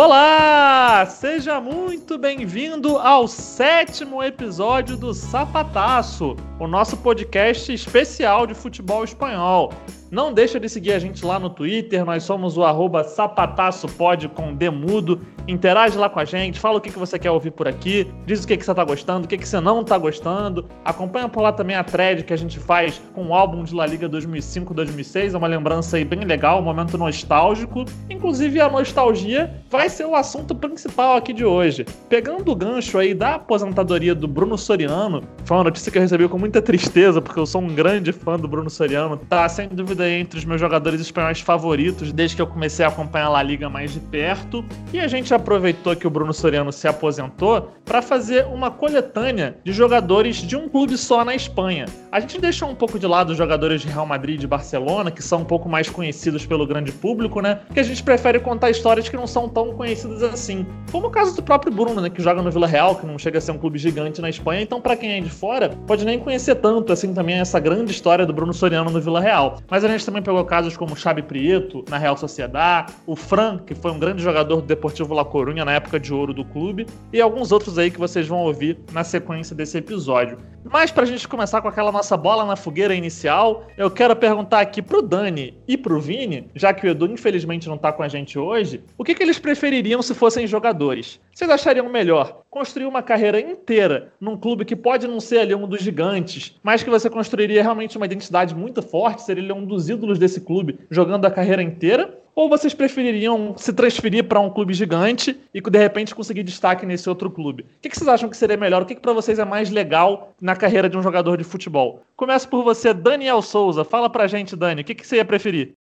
Olá! Seja muito bem-vindo ao sétimo episódio do Sapataço, o nosso podcast especial de futebol espanhol. Não deixa de seguir a gente lá no Twitter, nós somos o arroba sapataçopod com demudo. Interage lá com a gente, fala o que, que você quer ouvir por aqui, diz o que, que você tá gostando, o que, que você não tá gostando. Acompanha por lá também a thread que a gente faz com o álbum de La Liga 2005-2006, é uma lembrança aí bem legal, um momento nostálgico. Inclusive a nostalgia vai ser o assunto principal aqui de hoje. Pegando o gancho aí da aposentadoria do Bruno Soriano, foi uma notícia que eu recebi com muita tristeza, porque eu sou um grande fã do Bruno Soriano, tá sem dúvida entre os meus jogadores espanhóis favoritos desde que eu comecei a acompanhar a Liga mais de perto. E a gente aproveitou que o Bruno Soriano se aposentou para fazer uma coletânea de jogadores de um clube só na Espanha. A gente deixou um pouco de lado os jogadores de Real Madrid e Barcelona, que são um pouco mais conhecidos pelo grande público, né? Que a gente prefere contar histórias que não são tão conhecidas assim. Como o caso do próprio Bruno, né? Que joga no Vila Real, que não chega a ser um clube gigante na Espanha. Então, para quem é de fora, pode nem conhecer tanto assim também essa grande história do Bruno Soriano no Vila Real. Mas a gente também pegou casos como o Xabi Prieto na Real Sociedad, o Fran, que foi um grande jogador do Deportivo La Coruña na época de ouro do clube, e alguns outros aí que vocês vão ouvir na sequência desse episódio. Mas pra gente começar com aquela nossa bola na fogueira inicial, eu quero perguntar aqui pro Dani e pro Vini, já que o Edu infelizmente não tá com a gente hoje, o que, que eles prefeririam se fossem jogadores? Vocês achariam melhor construir uma carreira inteira num clube que pode não ser ali um dos gigantes, mas que você construiria realmente uma identidade muito forte, seria um dos ídolos desse clube jogando a carreira inteira? Ou vocês prefeririam se transferir para um clube gigante e de repente conseguir destaque nesse outro clube? O que, vocês acham que seria melhor? O que, para vocês é mais legal na carreira de um jogador de futebol? Começa por você, Daniel Souza. Fala pra gente, Dani, o que, que você ia preferir?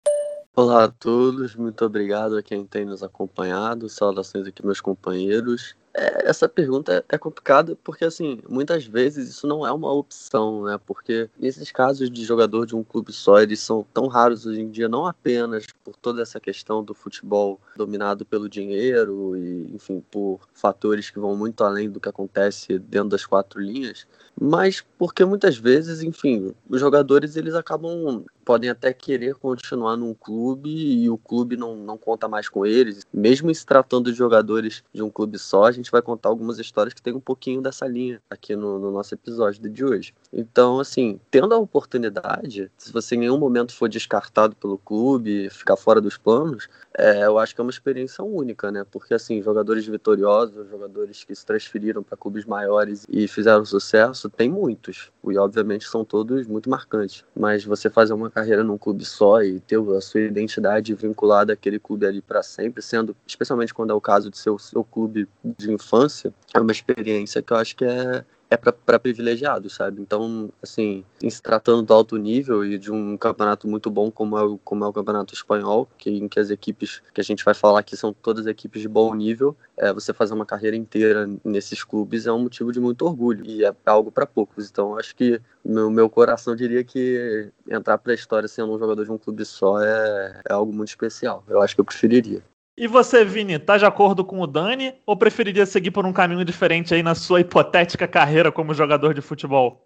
Olá a todos, muito obrigado a quem tem nos acompanhado. Saudações aqui, meus companheiros. É, essa pergunta é complicada porque, assim, muitas vezes isso não é uma opção, né? Porque esses casos de jogador de um clube só, eles são tão raros hoje em dia, não apenas por toda essa questão do futebol dominado pelo dinheiro e, enfim, por fatores que vão muito além do que acontece dentro das quatro linhas, mas porque muitas vezes, enfim, os jogadores eles acabam podem até querer continuar num clube e o clube não, não conta mais com eles. Mesmo se tratando de jogadores de um clube só, a gente vai contar algumas histórias que tem um pouquinho dessa linha aqui no, no nosso episódio de hoje. Então, assim, tendo a oportunidade, se você em nenhum momento for descartado pelo clube, ficar fora dos planos, é, eu acho que é uma experiência única, né? Porque, assim, jogadores vitoriosos, jogadores que se transferiram para clubes maiores e fizeram sucesso, tem muitos. E, obviamente, são todos muito marcantes. Mas você fazer uma carreira num clube só e ter a sua identidade vinculada àquele clube ali para sempre, sendo, especialmente quando é o caso de ser o seu clube de infância, é uma experiência que eu acho que é, é para privilegiados, sabe? Então, assim, em se tratando do alto nível e de um campeonato muito bom como é o, como é o campeonato espanhol, que, em que as equipes que a gente vai falar aqui são todas equipes de bom nível, é, você fazer uma carreira inteira nesses clubes é um motivo de muito orgulho e é algo para poucos. Então, acho que meu, meu coração diria que entrar para a história sendo um jogador de um clube só é, é algo muito especial. Eu acho que eu preferiria. E você, Vini, tá de acordo com o Dani ou preferiria seguir por um caminho diferente aí na sua hipotética carreira como jogador de futebol?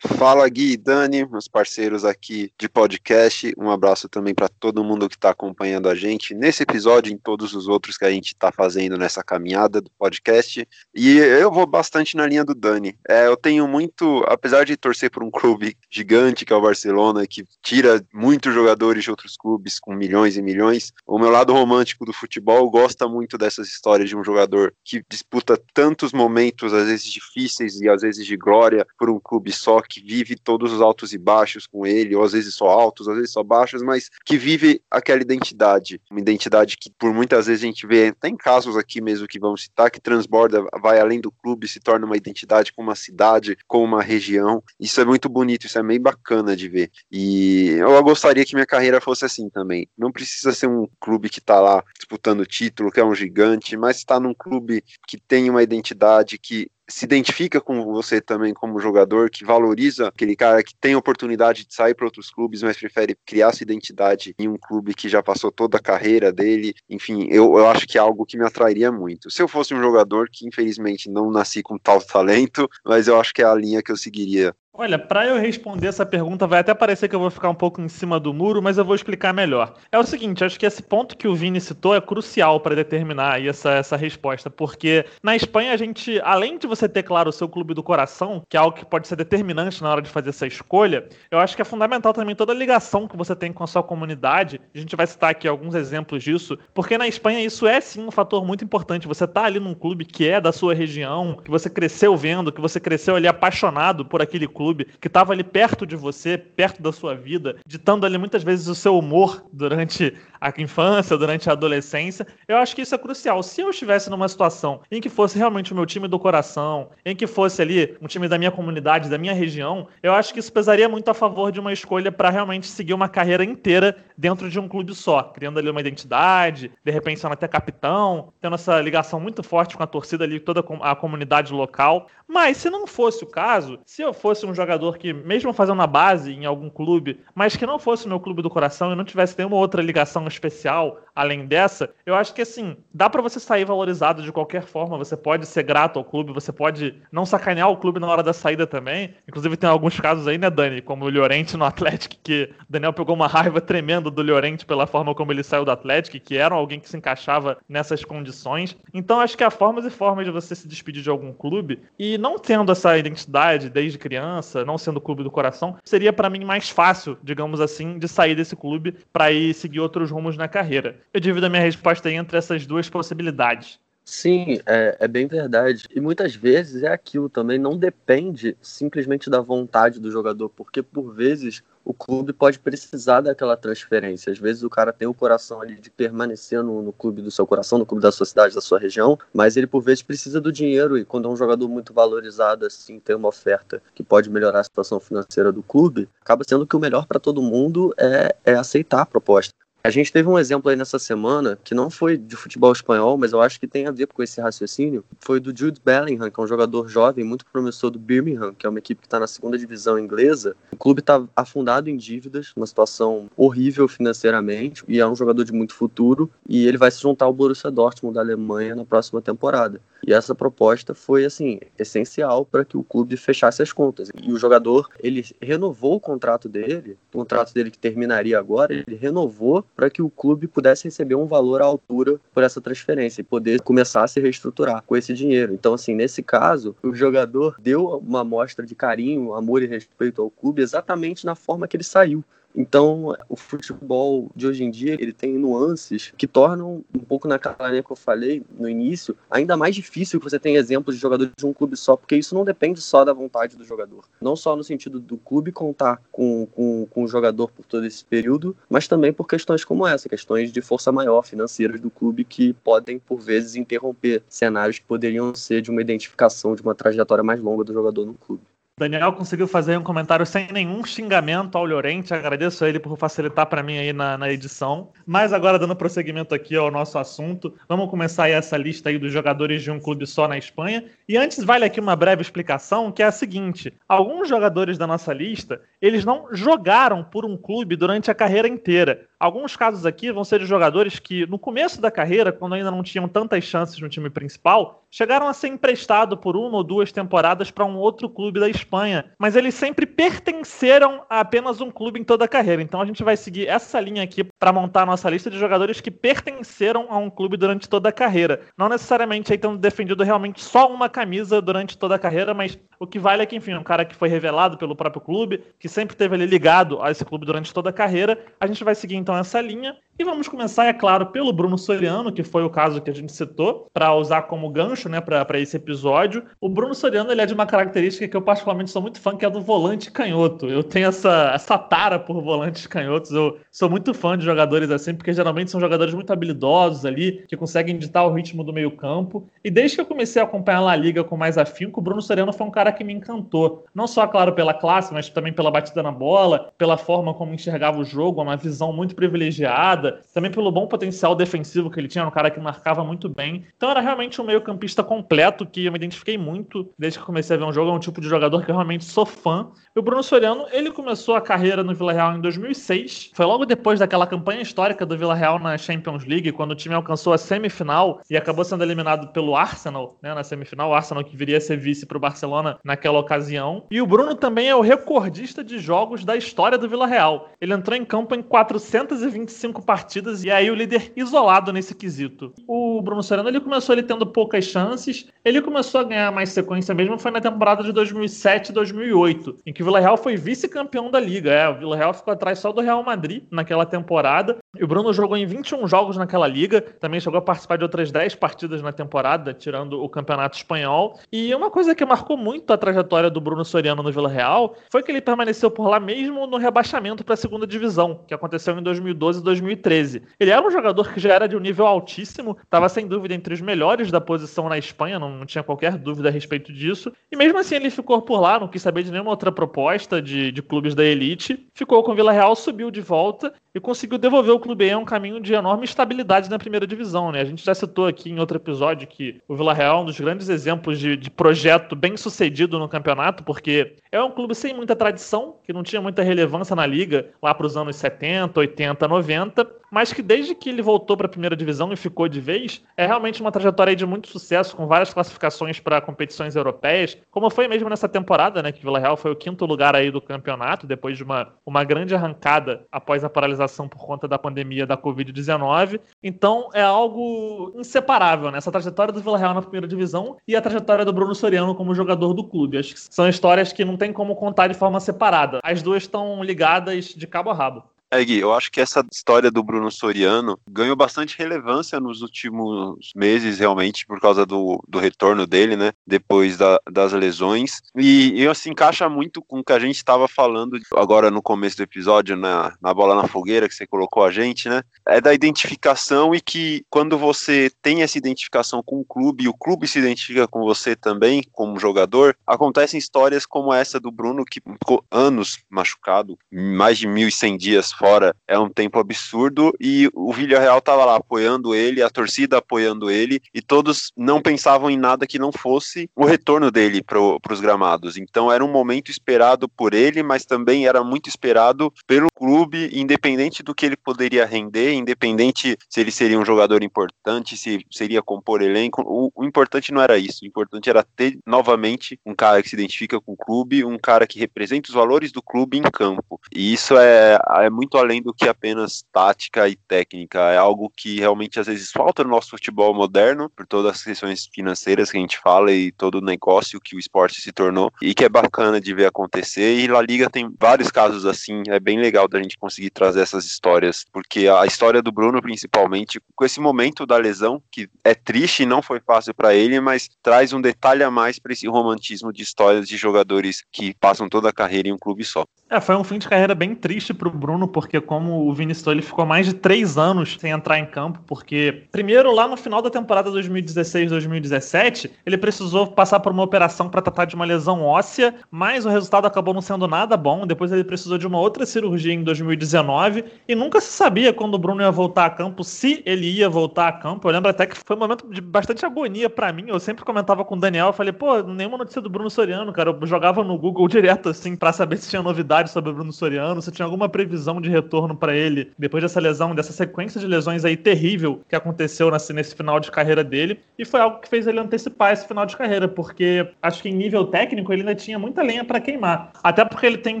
Fala Gui e Dani, meus parceiros aqui de podcast. Um abraço também para todo mundo que está acompanhando a gente nesse episódio e em todos os outros que a gente está fazendo nessa caminhada do podcast. E eu vou bastante na linha do Dani. É, eu tenho muito, apesar de torcer por um clube gigante que é o Barcelona, que tira muitos jogadores de outros clubes com milhões e milhões, o meu lado romântico do futebol gosta muito dessas histórias de um jogador que disputa tantos momentos, às vezes difíceis e às vezes de glória, por um clube só que vive todos os altos e baixos com ele, ou às vezes só altos, às vezes só baixos, mas que vive aquela identidade, uma identidade que por muitas vezes a gente vê, tem casos aqui mesmo que vamos citar, que transborda, vai além do clube, se torna uma identidade com uma cidade, com uma região. Isso é muito bonito, isso é meio bacana de ver. E eu gostaria que minha carreira fosse assim também. Não precisa ser um clube que está lá disputando título, que é um gigante, mas está num clube que tem uma identidade que se identifica com você também como jogador, que valoriza aquele cara que tem oportunidade de sair para outros clubes, mas prefere criar sua identidade em um clube que já passou toda a carreira dele. Enfim, eu, eu acho que é algo que me atrairia muito. Se eu fosse um jogador que infelizmente não nasci com tal talento, mas eu acho que é a linha que eu seguiria Olha, para eu responder essa pergunta, vai até parecer que eu vou ficar um pouco em cima do muro, mas eu vou explicar melhor. É o seguinte, acho que esse ponto que o Vini citou é crucial para determinar essa, essa resposta, porque na Espanha a gente, além de você ter, claro, o seu clube do coração, que é algo que pode ser determinante na hora de fazer essa escolha, eu acho que é fundamental também toda a ligação que você tem com a sua comunidade. A gente vai citar aqui alguns exemplos disso, porque na Espanha isso é sim um fator muito importante. Você tá ali num clube que é da sua região, que você cresceu vendo, que você cresceu ali apaixonado por aquele clube clube, que estava ali perto de você, perto da sua vida, ditando ali muitas vezes o seu humor durante a infância, durante a adolescência. Eu acho que isso é crucial. Se eu estivesse numa situação em que fosse realmente o meu time do coração, em que fosse ali um time da minha comunidade, da minha região, eu acho que isso pesaria muito a favor de uma escolha para realmente seguir uma carreira inteira dentro de um clube só, criando ali uma identidade, de repente sendo até capitão, tendo essa ligação muito forte com a torcida ali, toda a comunidade local. Mas se não fosse o caso, se eu fosse um jogador que, mesmo fazendo a base em algum clube, mas que não fosse o meu clube do coração e não tivesse nenhuma outra ligação especial além dessa, eu acho que assim, dá para você sair valorizado de qualquer forma, você pode ser grato ao clube, você pode não sacanear o clube na hora da saída também. Inclusive tem alguns casos aí, né, Dani, como o Llorente no Atlético, que Daniel pegou uma raiva tremenda do Llorente pela forma como ele saiu do Atlético, que era alguém que se encaixava nessas condições. Então acho que há formas e formas de você se despedir de algum clube e não tendo essa identidade desde criança, não sendo o clube do coração, seria para mim mais fácil, digamos assim, de sair desse clube para ir seguir outros rumos na carreira. Eu divido a minha resposta entre essas duas possibilidades. Sim, é, é, bem verdade. E muitas vezes é aquilo também, não depende simplesmente da vontade do jogador, porque por vezes o clube pode precisar daquela transferência. Às vezes o cara tem o coração ali de permanecer no, no, clube do seu coração, no clube da sua cidade, da sua região, mas ele por vezes precisa do dinheiro e quando é um jogador muito valorizado assim, tem uma oferta que pode melhorar a situação financeira do clube, acaba sendo que o melhor para todo mundo é, é aceitar a proposta. A gente teve um exemplo aí nessa semana, que não foi de futebol espanhol, mas eu acho que tem a ver com esse raciocínio. Foi do Jude Bellingham, que é um jogador jovem, muito promissor do Birmingham, que é uma equipe que está na segunda divisão inglesa. O clube está afundado em dívidas, uma situação horrível financeiramente, e é um jogador de muito futuro. E ele vai se juntar ao Borussia Dortmund da Alemanha na próxima temporada. E essa proposta foi assim essencial para que o clube fechasse as contas. E o jogador, ele renovou o contrato dele, o contrato dele que terminaria agora, ele renovou para que o clube pudesse receber um valor à altura por essa transferência e poder começar a se reestruturar com esse dinheiro. Então, assim, nesse caso, o jogador deu uma amostra de carinho, amor e respeito ao clube exatamente na forma que ele saiu. Então, o futebol de hoje em dia, ele tem nuances que tornam um pouco naquela linha que eu falei no início, ainda mais difícil que você tenha exemplos de jogadores de um clube só, porque isso não depende só da vontade do jogador. Não só no sentido do clube contar com, com, com o jogador por todo esse período, mas também por questões como essa, questões de força maior financeiras do clube que podem, por vezes, interromper cenários que poderiam ser de uma identificação de uma trajetória mais longa do jogador no clube. Daniel conseguiu fazer um comentário sem nenhum xingamento ao Llorente. Agradeço a ele por facilitar para mim aí na, na, edição. Mas agora, dando prosseguimento aqui ao nosso assunto, vamos começar aí essa lista aí dos jogadores de um clube só na Espanha. E antes, vale aqui uma breve explicação, que é a seguinte. Alguns jogadores da nossa lista, eles não jogaram por um clube durante a carreira inteira. Alguns casos aqui vão ser de jogadores que, no começo da carreira, quando ainda não tinham tantas chances no time principal, chegaram a ser emprestados por uma ou duas temporadas para um outro clube da Espanha. Mas eles sempre pertenceram a apenas um clube em toda a carreira. Então a gente vai seguir essa linha aqui para montar a nossa lista de jogadores que pertenceram a um clube durante toda a carreira. Não necessariamente aí tendo defendido realmente só uma camisa durante toda a carreira, mas o que vale é que, enfim, um cara que foi revelado pelo próprio clube, que sempre esteve ali ligado a esse clube durante toda a carreira. A gente vai seguir então essa linha. E vamos começar, é claro, pelo Bruno Soriano, que foi o caso que a gente citou, para usar como gancho né, para esse episódio. O Bruno Soriano ele é de uma característica que eu particularmente sou muito fã, que é do volante canhoto. Eu tenho essa, essa tara por volantes canhotos. Eu sou muito fã de jogadores assim, porque geralmente são jogadores muito habilidosos ali, que conseguem ditar o ritmo do meio campo. E desde que eu comecei a acompanhar a Liga com mais afinco, o Bruno Soriano foi um cara que me encantou. Não só, claro, pela classe, mas também pela batida na bola, pela forma como enxergava o jogo, uma visão muito privilegiada temporada, também pelo bom potencial defensivo que ele tinha, um cara que marcava muito bem. Então era realmente um meio-campista completo que eu me identifiquei muito desde que comecei a ver um jogo. É um tipo de jogador que eu realmente sou fã. E o Bruno Soriano, ele começou a carreira no Vila Real em 2006. Foi logo depois daquela campanha histórica do Vila Real na Champions League, quando o time alcançou a semifinal e acabou sendo eliminado pelo Arsenal, né, na semifinal. O Arsenal que viria a ser vice para o Barcelona naquela ocasião. E o Bruno também é o recordista de jogos da história do Vila Real. Ele entrou em campo em 425 partidas e é aí o líder isolado nesse quesito. O Bruno Soriano ele começou ele tendo poucas chances, ele começou a ganhar mais sequência mesmo foi na temporada de 2007 2008, em que o Vila Real foi vice-campeão da liga. É, o Vila Real ficou atrás só do Real Madrid naquela temporada. E o Bruno jogou em 21 jogos naquela liga, também chegou a participar de outras 10 partidas na temporada, tirando o Campeonato Espanhol. E uma coisa que marcou muito a trajetória do Bruno Soriano no Vila Real foi que ele permaneceu por lá mesmo no rebaixamento para a segunda divisão, que aconteceu em 2012 e 2013. Ele era um jogador que já era de um nível altíssimo, estava sem dúvida entre os melhores da posição na Espanha, não, tinha qualquer dúvida a respeito disso. E mesmo assim ele ficou por lá, não quis saber de nenhuma outra proposta de, de clubes da elite, ficou com o Vila Real, subiu de volta e conseguiu devolver o clube a um caminho de enorme estabilidade na primeira divisão. Né? A gente já citou aqui em outro episódio que o Vila Real é um dos grandes exemplos de, de projeto bem sucedido no campeonato, porque é um clube sem muita tradição, que não tinha muita relevância na liga lá para os anos 70, 80, 90, mas que desde que ele voltou para a primeira divisão e ficou de vez, é realmente uma trajetória de muito sucesso, com várias classificações para competições europeias, como foi mesmo nessa temporada, né, que Vila Real foi o quinto lugar aí do campeonato, depois de uma, uma grande arrancada após a paralisação por conta da pandemia da Covid-19. Então é algo inseparável, né, essa trajetória do Vila Real na primeira divisão e a trajetória do Bruno Soriano como jogador do clube. Acho que são histórias que não tem como contar de forma separada. As duas estão ligadas de cabo a rabo. É, Gui, eu acho que essa história do Bruno Soriano ganhou bastante relevância nos últimos meses, realmente, por causa do, do retorno dele, né? Depois da, das lesões. E, e se encaixa muito com o que a gente estava falando agora no começo do episódio, na, na bola na fogueira, que você colocou a gente, né? É da identificação e que quando você tem essa identificação com o clube e o clube se identifica com você também, como jogador, acontecem histórias como essa do Bruno, que ficou anos machucado, mais de 1.100 dias fora é um tempo absurdo e o Villarreal estava lá apoiando ele, a torcida apoiando ele e todos não pensavam em nada que não fosse o retorno dele para os gramados. Então era um momento esperado por ele, mas também era muito esperado pelo clube, independente do que ele poderia render, independente se ele seria um jogador importante, se seria compor elenco. O, o importante não era isso. O importante era ter novamente um cara que se identifica com o clube, um cara que representa os valores do clube em campo. E isso é, é muito muito além do que apenas tática e técnica. É algo que realmente às vezes falta no nosso futebol moderno, por todas as questões financeiras que a gente fala e todo o negócio que o esporte se tornou, e que é bacana de ver acontecer. E La Liga tem vários casos assim, é bem legal da gente conseguir trazer essas histórias, porque a história do Bruno, principalmente, com esse momento da lesão, que é triste e não foi fácil para ele, mas traz um detalhe a mais para esse romantismo de histórias de jogadores que passam toda a carreira em um clube só. É, foi um fim de carreira bem triste para o Bruno, porque como o Vinicius ele ficou mais de três anos sem entrar em campo, porque primeiro lá no final da temporada 2016-2017 ele precisou passar por uma operação para tratar de uma lesão óssea, mas o resultado acabou não sendo nada bom. Depois ele precisou de uma outra cirurgia em 2019 e nunca se sabia quando o Bruno ia voltar a campo, se ele ia voltar a campo. Eu lembro até que foi um momento de bastante agonia para mim. Eu sempre comentava com o Daniel, eu falei, pô, nenhuma notícia do Bruno Soriano, cara. Eu jogava no Google direto assim para saber se tinha novidade sobre o Bruno Soriano, se tinha alguma previsão de retorno retorno para ele depois dessa lesão, dessa sequência de lesões aí terrível que aconteceu nesse, nesse final de carreira dele. E foi algo que fez ele antecipar esse final de carreira, porque acho que em nível técnico ele ainda tinha muita lenha para queimar. Até porque ele tem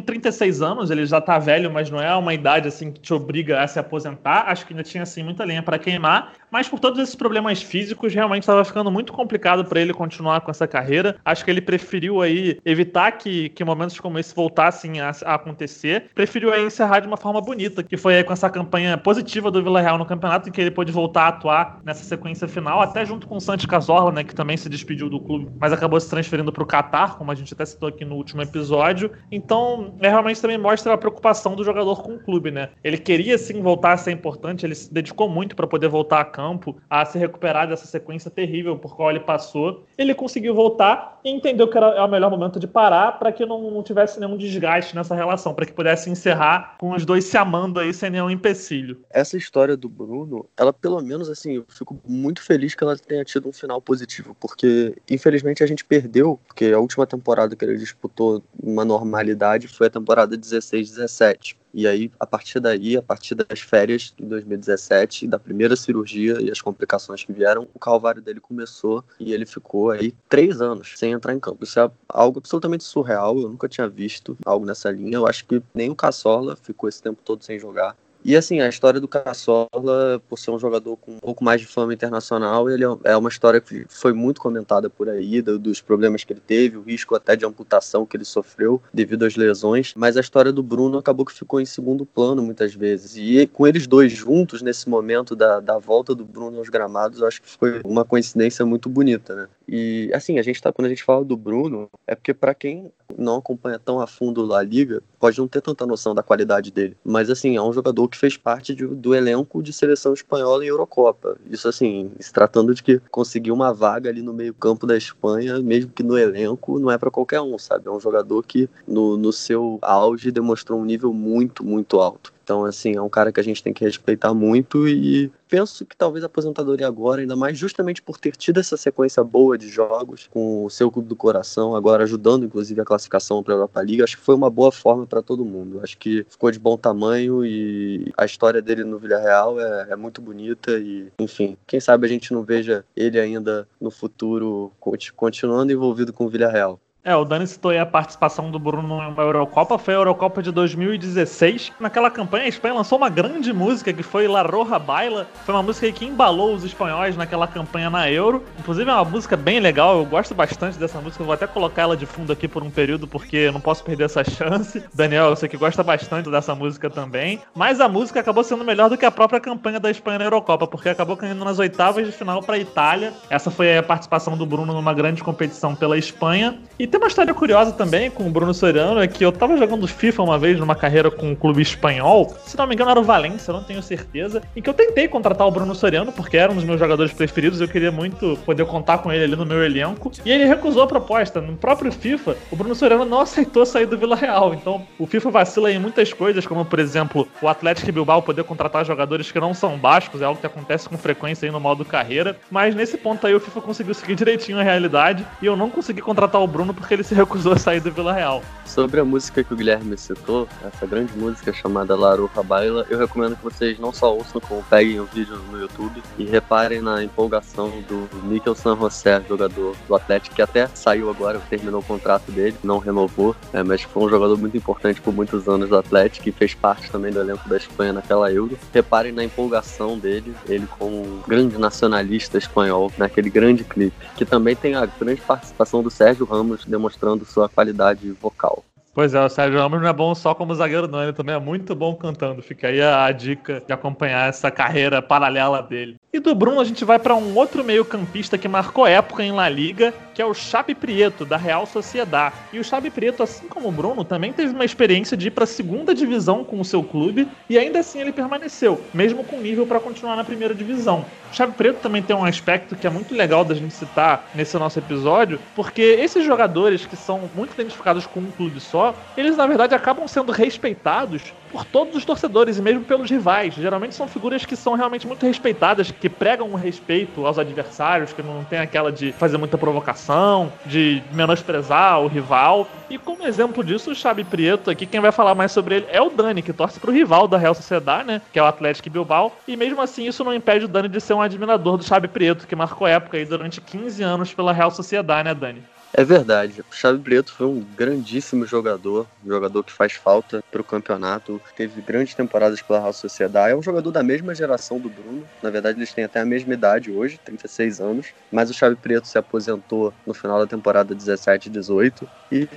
36 anos, ele já tá velho, mas não é uma idade assim que te obriga a se aposentar. Acho que ainda tinha assim muita lenha para queimar, mas por todos esses problemas físicos, realmente estava ficando muito complicado para ele continuar com essa carreira. Acho que ele preferiu aí evitar que, que momentos como esse voltassem a, a acontecer. Preferiu aí encerrar de uma forma bonita, que foi aí com essa campanha positiva do Vila Real no campeonato, em que ele pôde voltar a atuar nessa sequência final, até junto com o Santi Cazorla, né, que também se despediu do clube, mas acabou se transferindo para o Qatar, como a gente até citou aqui no último episódio. Então, é, realmente também mostra a preocupação do jogador com o clube, né? Ele queria sim voltar a ser importante, ele se dedicou muito para poder voltar a campo, a se recuperar dessa sequência terrível por qual ele passou. Ele conseguiu voltar e entendeu que era o melhor momento de parar para que não, não tivesse nenhum desgaste nessa relação, para que pudesse encerrar com os dois se amando aí sem nenhum empecilho. Essa história do Bruno, ela pelo menos assim, eu fico muito feliz que ela tenha tido um final positivo, porque infelizmente a gente perdeu, porque a última temporada que ele disputou uma normalidade foi a temporada 16-17. E aí, a partir daí, a partir das férias de 2017, da primeira cirurgia e as complicações que vieram, o calvário dele começou e ele ficou aí três anos sem entrar em campo. Isso é algo absolutamente surreal, eu nunca tinha visto algo nessa linha. Eu acho que nem o Cassola ficou esse tempo todo sem jogar. E assim, a história do Cassola, por ser um jogador com um pouco mais de fama internacional, ele é, é uma história que foi muito comentada por aí, dos problemas que ele teve, o risco até de amputação que ele sofreu devido às lesões. Mas a história do Bruno acabou que ficou em segundo plano muitas vezes. E com eles dois juntos, nesse momento da, da volta do Bruno aos gramados, acho que foi uma coincidência muito bonita, né? E assim, a gente tá, quando a gente fala do Bruno, é porque para quem não acompanha tão a fundo a liga, pode não ter tanta noção da qualidade dele. Mas assim, é um jogador que fez parte de, do elenco de seleção espanhola em Eurocopa. Isso assim, se tratando de que conseguir uma vaga ali no meio-campo da Espanha, mesmo que no elenco, não é para qualquer um, sabe? É um jogador que no, no seu auge demonstrou um nível muito, muito alto. Então, assim, é um cara que a gente tem que respeitar muito e penso que talvez a aposentadoria agora, ainda mais justamente por ter tido essa sequência boa de jogos com o seu clube do coração, agora ajudando inclusive a classificação para a Europa League, acho que foi uma boa forma para todo mundo. Acho que ficou de bom tamanho e a história dele no Villarreal é, é muito bonita e, enfim, quem sabe a gente não veja ele ainda no futuro continuando envolvido com o Villarreal. É, o Dani citou aí a participação do Bruno numa Eurocopa, foi a Eurocopa de 2016. Naquela campanha, a Espanha lançou uma grande música que foi La Roja Baila. Foi uma música que embalou os espanhóis naquela campanha na Euro. Inclusive é uma música bem legal, eu gosto bastante dessa música. Eu vou até colocar ela de fundo aqui por um período, porque não posso perder essa chance. Daniel, eu sei que gosta bastante dessa música também. Mas a música acabou sendo melhor do que a própria campanha da Espanha na Eurocopa, porque acabou caindo nas oitavas de final para a Itália. Essa foi a participação do Bruno numa grande competição pela Espanha. E uma história curiosa também com o Bruno Soriano, é que eu tava jogando FIFA uma vez numa carreira com um clube espanhol, se não me engano era o Valência, não tenho certeza, em que eu tentei contratar o Bruno Soriano, porque era um dos meus jogadores preferidos, eu queria muito poder contar com ele ali no meu elenco, e ele recusou a proposta. No próprio FIFA, o Bruno Soriano não aceitou sair do Vila Real, então o FIFA vacila em muitas coisas, como por exemplo, o Atlético Bilbao poder contratar jogadores que não são bascos, é algo que acontece com frequência aí no modo carreira, mas nesse ponto aí o FIFA conseguiu seguir direitinho a realidade, e eu não consegui contratar o Bruno porque ele se recusou a sair do Vila Real. Sobre a música que o Guilherme citou, essa grande música chamada Laruja Baila, eu recomendo que vocês não só ouçam, como peguem o vídeo no YouTube e reparem na empolgação do Mikel San José, jogador do Atlético, que até saiu agora, terminou o contrato dele, não renovou, é, mas foi um jogador muito importante por muitos anos do Atlético e fez parte também do elenco da Espanha naquela Euro. Reparem na empolgação dele, ele como um grande nacionalista espanhol, naquele grande clipe, que também tem a grande participação do Sérgio Ramos demonstrando sua qualidade vocal. Pois é, o Sérgio Ramos não é bom só como zagueiro, não. Ele também é muito bom cantando. Fica aí a, a dica de acompanhar essa carreira paralela dele. E do Bruno a gente vai para um outro meio-campista que marcou época em La Liga, que é o Xabi Prieto, da Real Sociedad. E o Xabi Prieto, assim como o Bruno, também teve uma experiência de ir para a segunda divisão com o seu clube e ainda assim ele permaneceu, mesmo com nível para continuar na primeira divisão. O Xabi Prieto também tem um aspecto que é muito legal da gente citar nesse nosso episódio, porque esses jogadores que são muito identificados com um clube só, eles na verdade acabam sendo respeitados por todos os torcedores e mesmo pelos rivais. Geralmente são figuras que são realmente muito respeitadas, que pregam respeito aos adversários, que não tem aquela de fazer muita provocação, de menosprezar o rival. E como exemplo disso, o Xabi Prieto aqui, quem vai falar mais sobre ele é o Dani, que torce pro rival da Real Sociedade, né, que é o Atlético Bilbao. E mesmo assim, isso não impede o Dani de ser um admirador do Xabi Prieto, que marcou época aí durante 15 anos pela Real Sociedade, né, Dani? É verdade. O Xavi Preto foi um grandíssimo jogador, um jogador que faz falta para o campeonato. Teve grandes temporadas pela Real Sociedade. É um jogador da mesma geração do Bruno. Na verdade, eles têm até a mesma idade hoje, 36 anos. Mas o Xavi Preto se aposentou no final da temporada 17 e 18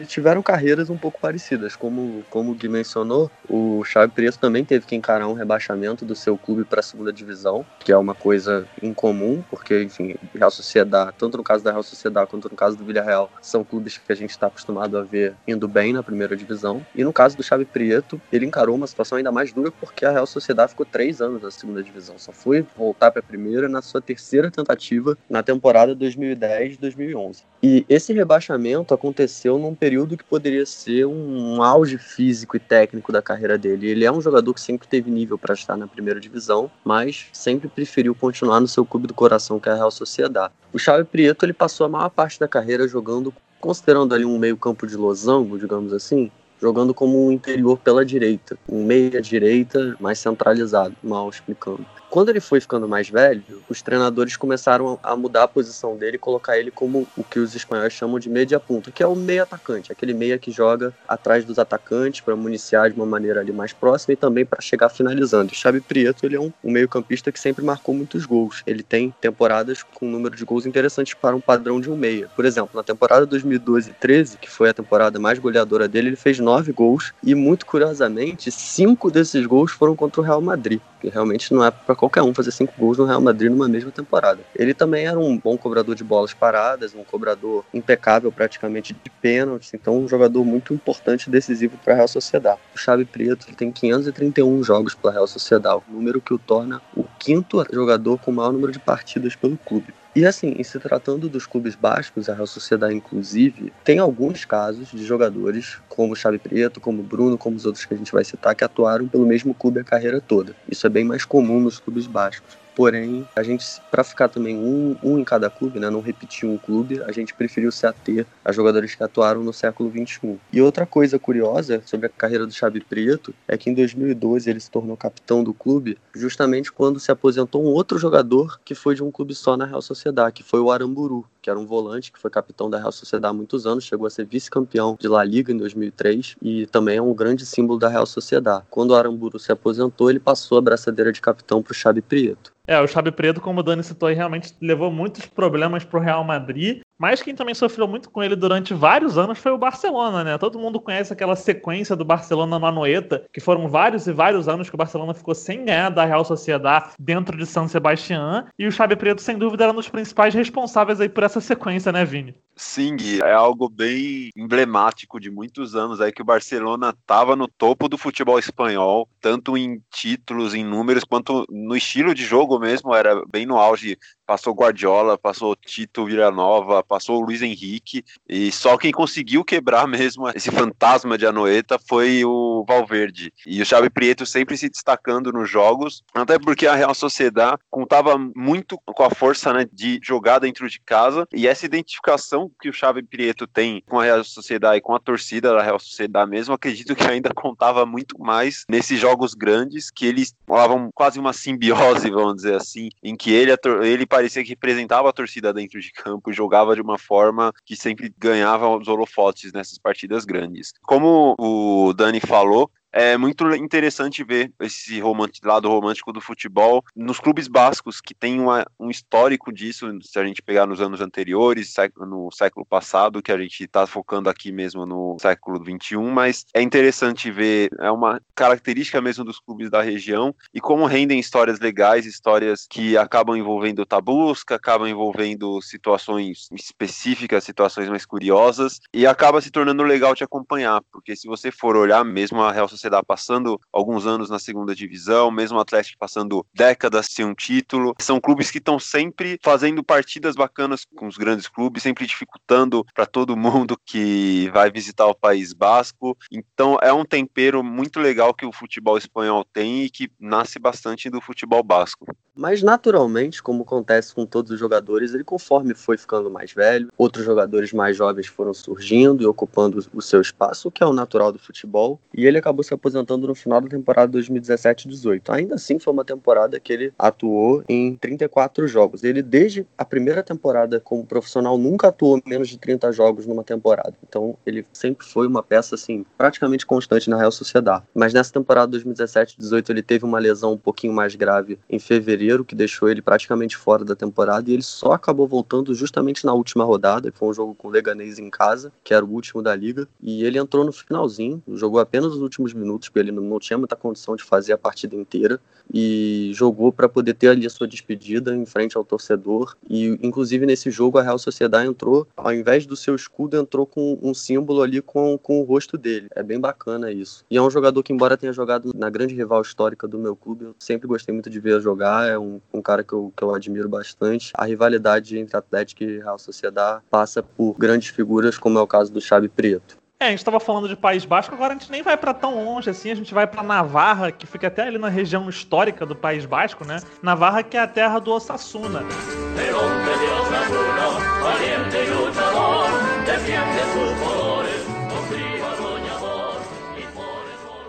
tiveram carreiras um pouco parecidas. Como, como o Gui mencionou, o Xavi Preto também teve que encarar um rebaixamento do seu clube para a segunda divisão, que é uma coisa incomum, porque, enfim, Real Sociedade, tanto no caso da Real Sociedade quanto no caso do Villarreal, são clubes que a gente está acostumado a ver indo bem na primeira divisão. E no caso do Xavi Prieto, ele encarou uma situação ainda mais dura porque a Real Sociedade ficou três anos na segunda divisão. Só foi voltar para a primeira na sua terceira tentativa na temporada 2010-2011. E esse rebaixamento aconteceu num período que poderia ser um auge físico e técnico da carreira dele. Ele é um jogador que sempre teve nível para estar na primeira divisão, mas sempre preferiu continuar no seu clube do coração, que é a Real Sociedade. O Xavi Prieto ele passou a maior parte da carreira jogando, considerando ali um meio campo de losango, digamos assim, jogando como um interior pela direita, um meia direita mais centralizado, mal explicando. Quando ele foi ficando mais velho, os treinadores começaram a mudar a posição dele e colocar ele como o que os espanhóis chamam de meia ponta, que é o meia atacante, aquele meia que joga atrás dos atacantes para municiar de uma maneira ali mais próxima e também para chegar finalizando. O Xabi Prieto, ele é um, um meio-campista que sempre marcou muitos gols. Ele tem temporadas com um número de gols interessantes para um padrão de um meia. Por exemplo, na temporada 2012-13, que foi a temporada mais goleadora dele, ele fez nove gols e muito curiosamente, cinco desses gols foram contra o Real Madrid que realmente não é para qualquer um fazer cinco gols no Real Madrid numa mesma temporada. Ele também era um bom cobrador de bolas paradas, um cobrador impecável praticamente de pênaltis, então um jogador muito importante e decisivo para a Real Sociedade. O Xavi Preto tem 531 jogos pela Real Sociedade, número que o torna o quinto jogador com o maior número de partidas pelo clube. E assim, em se tratando dos clubes bascos, a Real Sociedade inclusive, tem alguns casos de jogadores, como Xavi Preto, como Bruno, como os outros que a gente vai citar, que atuaram pelo mesmo clube a carreira toda. Isso é bem mais comum nos clubes bascos. Porém, a gente, para ficar também um, um em cada clube, né, não repetir um clube, a gente preferiu se ater a jogadores que atuaram no século XXI. E outra coisa curiosa sobre a carreira do Xavi Preto é que em 2012 ele se tornou capitão do clube justamente quando se aposentou um outro jogador que foi de um clube só na Real Sociedade, que foi o Aramburu, que era um volante que foi capitão da Real Sociedade há muitos anos, chegou a ser vice-campeão de La Liga em 2003 e também é um grande símbolo da Real Sociedade. Quando o Aramburu se aposentou, ele passou a braçadeira de capitão para o Xavi Prieto. É, o Xabi Preto, como o Dani citou realmente levou muitos problemas pro Real Madrid. Mas quem também sofreu muito com ele durante vários anos foi o Barcelona, né? Todo mundo conhece aquela sequência do Barcelona no Anoeta, que foram vários e vários anos que o Barcelona ficou sem ganhar da Real Sociedade dentro de San Sebastián. E o Xabi Preto, sem dúvida, era um dos principais responsáveis aí por essa sequência, né, Vini? Sim, é algo bem emblemático de muitos anos aí que o Barcelona estava no topo do futebol espanhol, tanto em títulos, em números, quanto no estilo de jogo mesmo, era bem no auge passou Guardiola, passou Tito Villanova, passou Luiz Henrique, e só quem conseguiu quebrar mesmo esse fantasma de Anoeta foi o Valverde. E o Xavi Prieto sempre se destacando nos jogos, até porque a Real Sociedade contava muito com a força né, de jogar dentro de casa, e essa identificação que o Xavi Prieto tem com a Real Sociedade e com a torcida da Real Sociedade mesmo, acredito que ainda contava muito mais nesses jogos grandes, que eles falavam quase uma simbiose, vamos dizer assim, em que ele, ele parecia que representava a torcida dentro de campo jogava de uma forma que sempre ganhava os holofotes nessas partidas grandes. Como o Dani falou, é muito interessante ver esse romântico, lado romântico do futebol nos clubes bascos, que tem uma, um histórico disso, se a gente pegar nos anos anteriores, no século passado, que a gente está focando aqui mesmo no século XXI, mas é interessante ver, é uma característica mesmo dos clubes da região e como rendem histórias legais, histórias que acabam envolvendo tabus, que acabam envolvendo situações específicas, situações mais curiosas, e acaba se tornando legal te acompanhar, porque se você for olhar mesmo a Real Sociedade passando alguns anos na segunda divisão, mesmo o Atlético passando décadas sem um título. São clubes que estão sempre fazendo partidas bacanas com os grandes clubes, sempre dificultando para todo mundo que vai visitar o País Basco. Então é um tempero muito legal que o futebol espanhol tem e que nasce bastante do futebol basco. Mas naturalmente, como acontece com todos os jogadores, ele conforme foi ficando mais velho, outros jogadores mais jovens foram surgindo e ocupando o seu espaço, o que é o natural do futebol, e ele acabou se aposentando no final da temporada 2017-18. Ainda assim, foi uma temporada que ele atuou em 34 jogos. Ele, desde a primeira temporada como profissional, nunca atuou menos de 30 jogos numa temporada. Então, ele sempre foi uma peça, assim, praticamente constante na Real Sociedade. Mas nessa temporada 2017-18, ele teve uma lesão um pouquinho mais grave em fevereiro, que deixou ele praticamente fora da temporada, e ele só acabou voltando justamente na última rodada, que foi um jogo com o Leganês em casa, que era o último da liga, e ele entrou no finalzinho, jogou apenas os últimos minutos, porque ele não tinha muita condição de fazer a partida inteira e jogou para poder ter ali a sua despedida em frente ao torcedor. E inclusive nesse jogo a Real Sociedade entrou, ao invés do seu escudo, entrou com um símbolo ali com, com o rosto dele. É bem bacana isso. E é um jogador que, embora tenha jogado na grande rival histórica do meu clube, eu sempre gostei muito de ver jogar. É um, um cara que eu, que eu admiro bastante. A rivalidade entre Atlético e Real Sociedade passa por grandes figuras, como é o caso do Xabi Preto. É, a gente estava falando de País Basco, agora a gente nem vai para tão longe assim, a gente vai para Navarra, que fica até ali na região histórica do País Basco, né? Navarra que é a terra do Osasuna.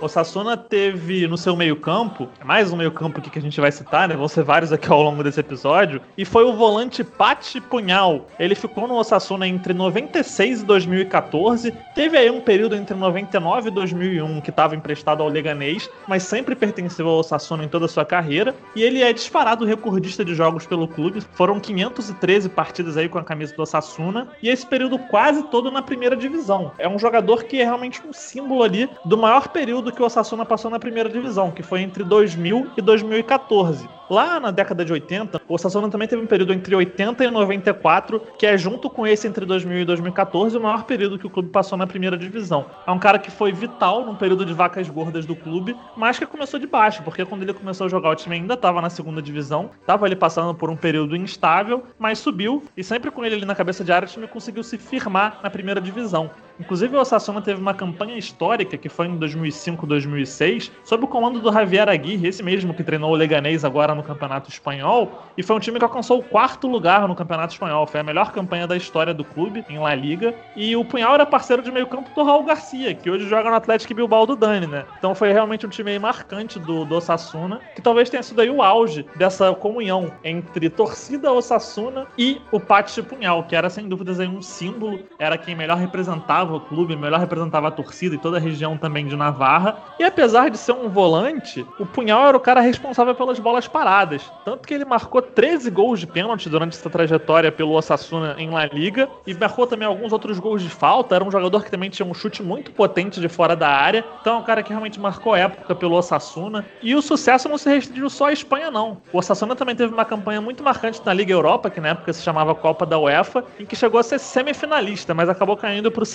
O Sassuna teve no seu meio-campo, mais um meio-campo que a gente vai citar, né? Vão ser vários aqui ao longo desse episódio, e foi o volante Pati Punhal. Ele ficou no Osasuna entre 96 e 2014, teve aí um período entre 99 e 2001 que estava emprestado ao Leganês, mas sempre pertenceu ao Osasuna em toda a sua carreira, e ele é disparado recordista de jogos pelo clube. Foram 513 partidas aí com a camisa do Osasuna, e esse período quase todo na primeira divisão. É um jogador que é realmente um símbolo ali do maior período que o Osasuna passou na primeira divisão, que foi entre 2000 e 2014. Lá na década de 80, o Osasuna também teve um período entre 80 e 94, que é junto com esse entre 2000 e 2014 o maior período que o clube passou na primeira divisão. É um cara que foi vital num período de vacas gordas do clube, mas que começou de baixo, porque quando ele começou a jogar o time ainda estava na segunda divisão, estava ali passando por um período instável, mas subiu e sempre com ele ali na cabeça de área o time conseguiu se firmar na primeira divisão. Inclusive o Osasuna teve uma campanha histórica que foi em 2005, 2006, sob o comando do Javier Aguirre, esse mesmo que treinou o Leganês agora no Campeonato Espanhol, e foi um time que alcançou o quarto lugar no Campeonato Espanhol. Foi a melhor campanha da história do clube em La Liga. E o Punhal era parceiro de meio-campo do Raul Garcia, que hoje joga no Atlético Bilbao do Dani, né? Então foi realmente um time marcante do, do Osasuna, que talvez tenha sido aí o auge dessa comunhão entre torcida Osasuna e o Pátio Punhal, que era sem dúvidas aí um símbolo, era quem melhor representava o clube, melhor representava a torcida e toda a região também de Navarra. E apesar de ser um volante, o Punhal era o cara responsável pelas bolas paradas. Tanto que ele marcou 13 gols de pênalti durante essa trajetória pelo Osasuna em La Liga e marcou também alguns outros gols de falta. Era um jogador que também tinha um chute muito potente de fora da área. Então é um cara que realmente marcou época pelo Osasuna. E o sucesso não se restringiu só à Espanha, não. O Osasuna também teve uma campanha muito marcante na Liga Europa, que na época se chamava Copa da UEFA, em que chegou a ser semifinalista, mas acabou caindo para o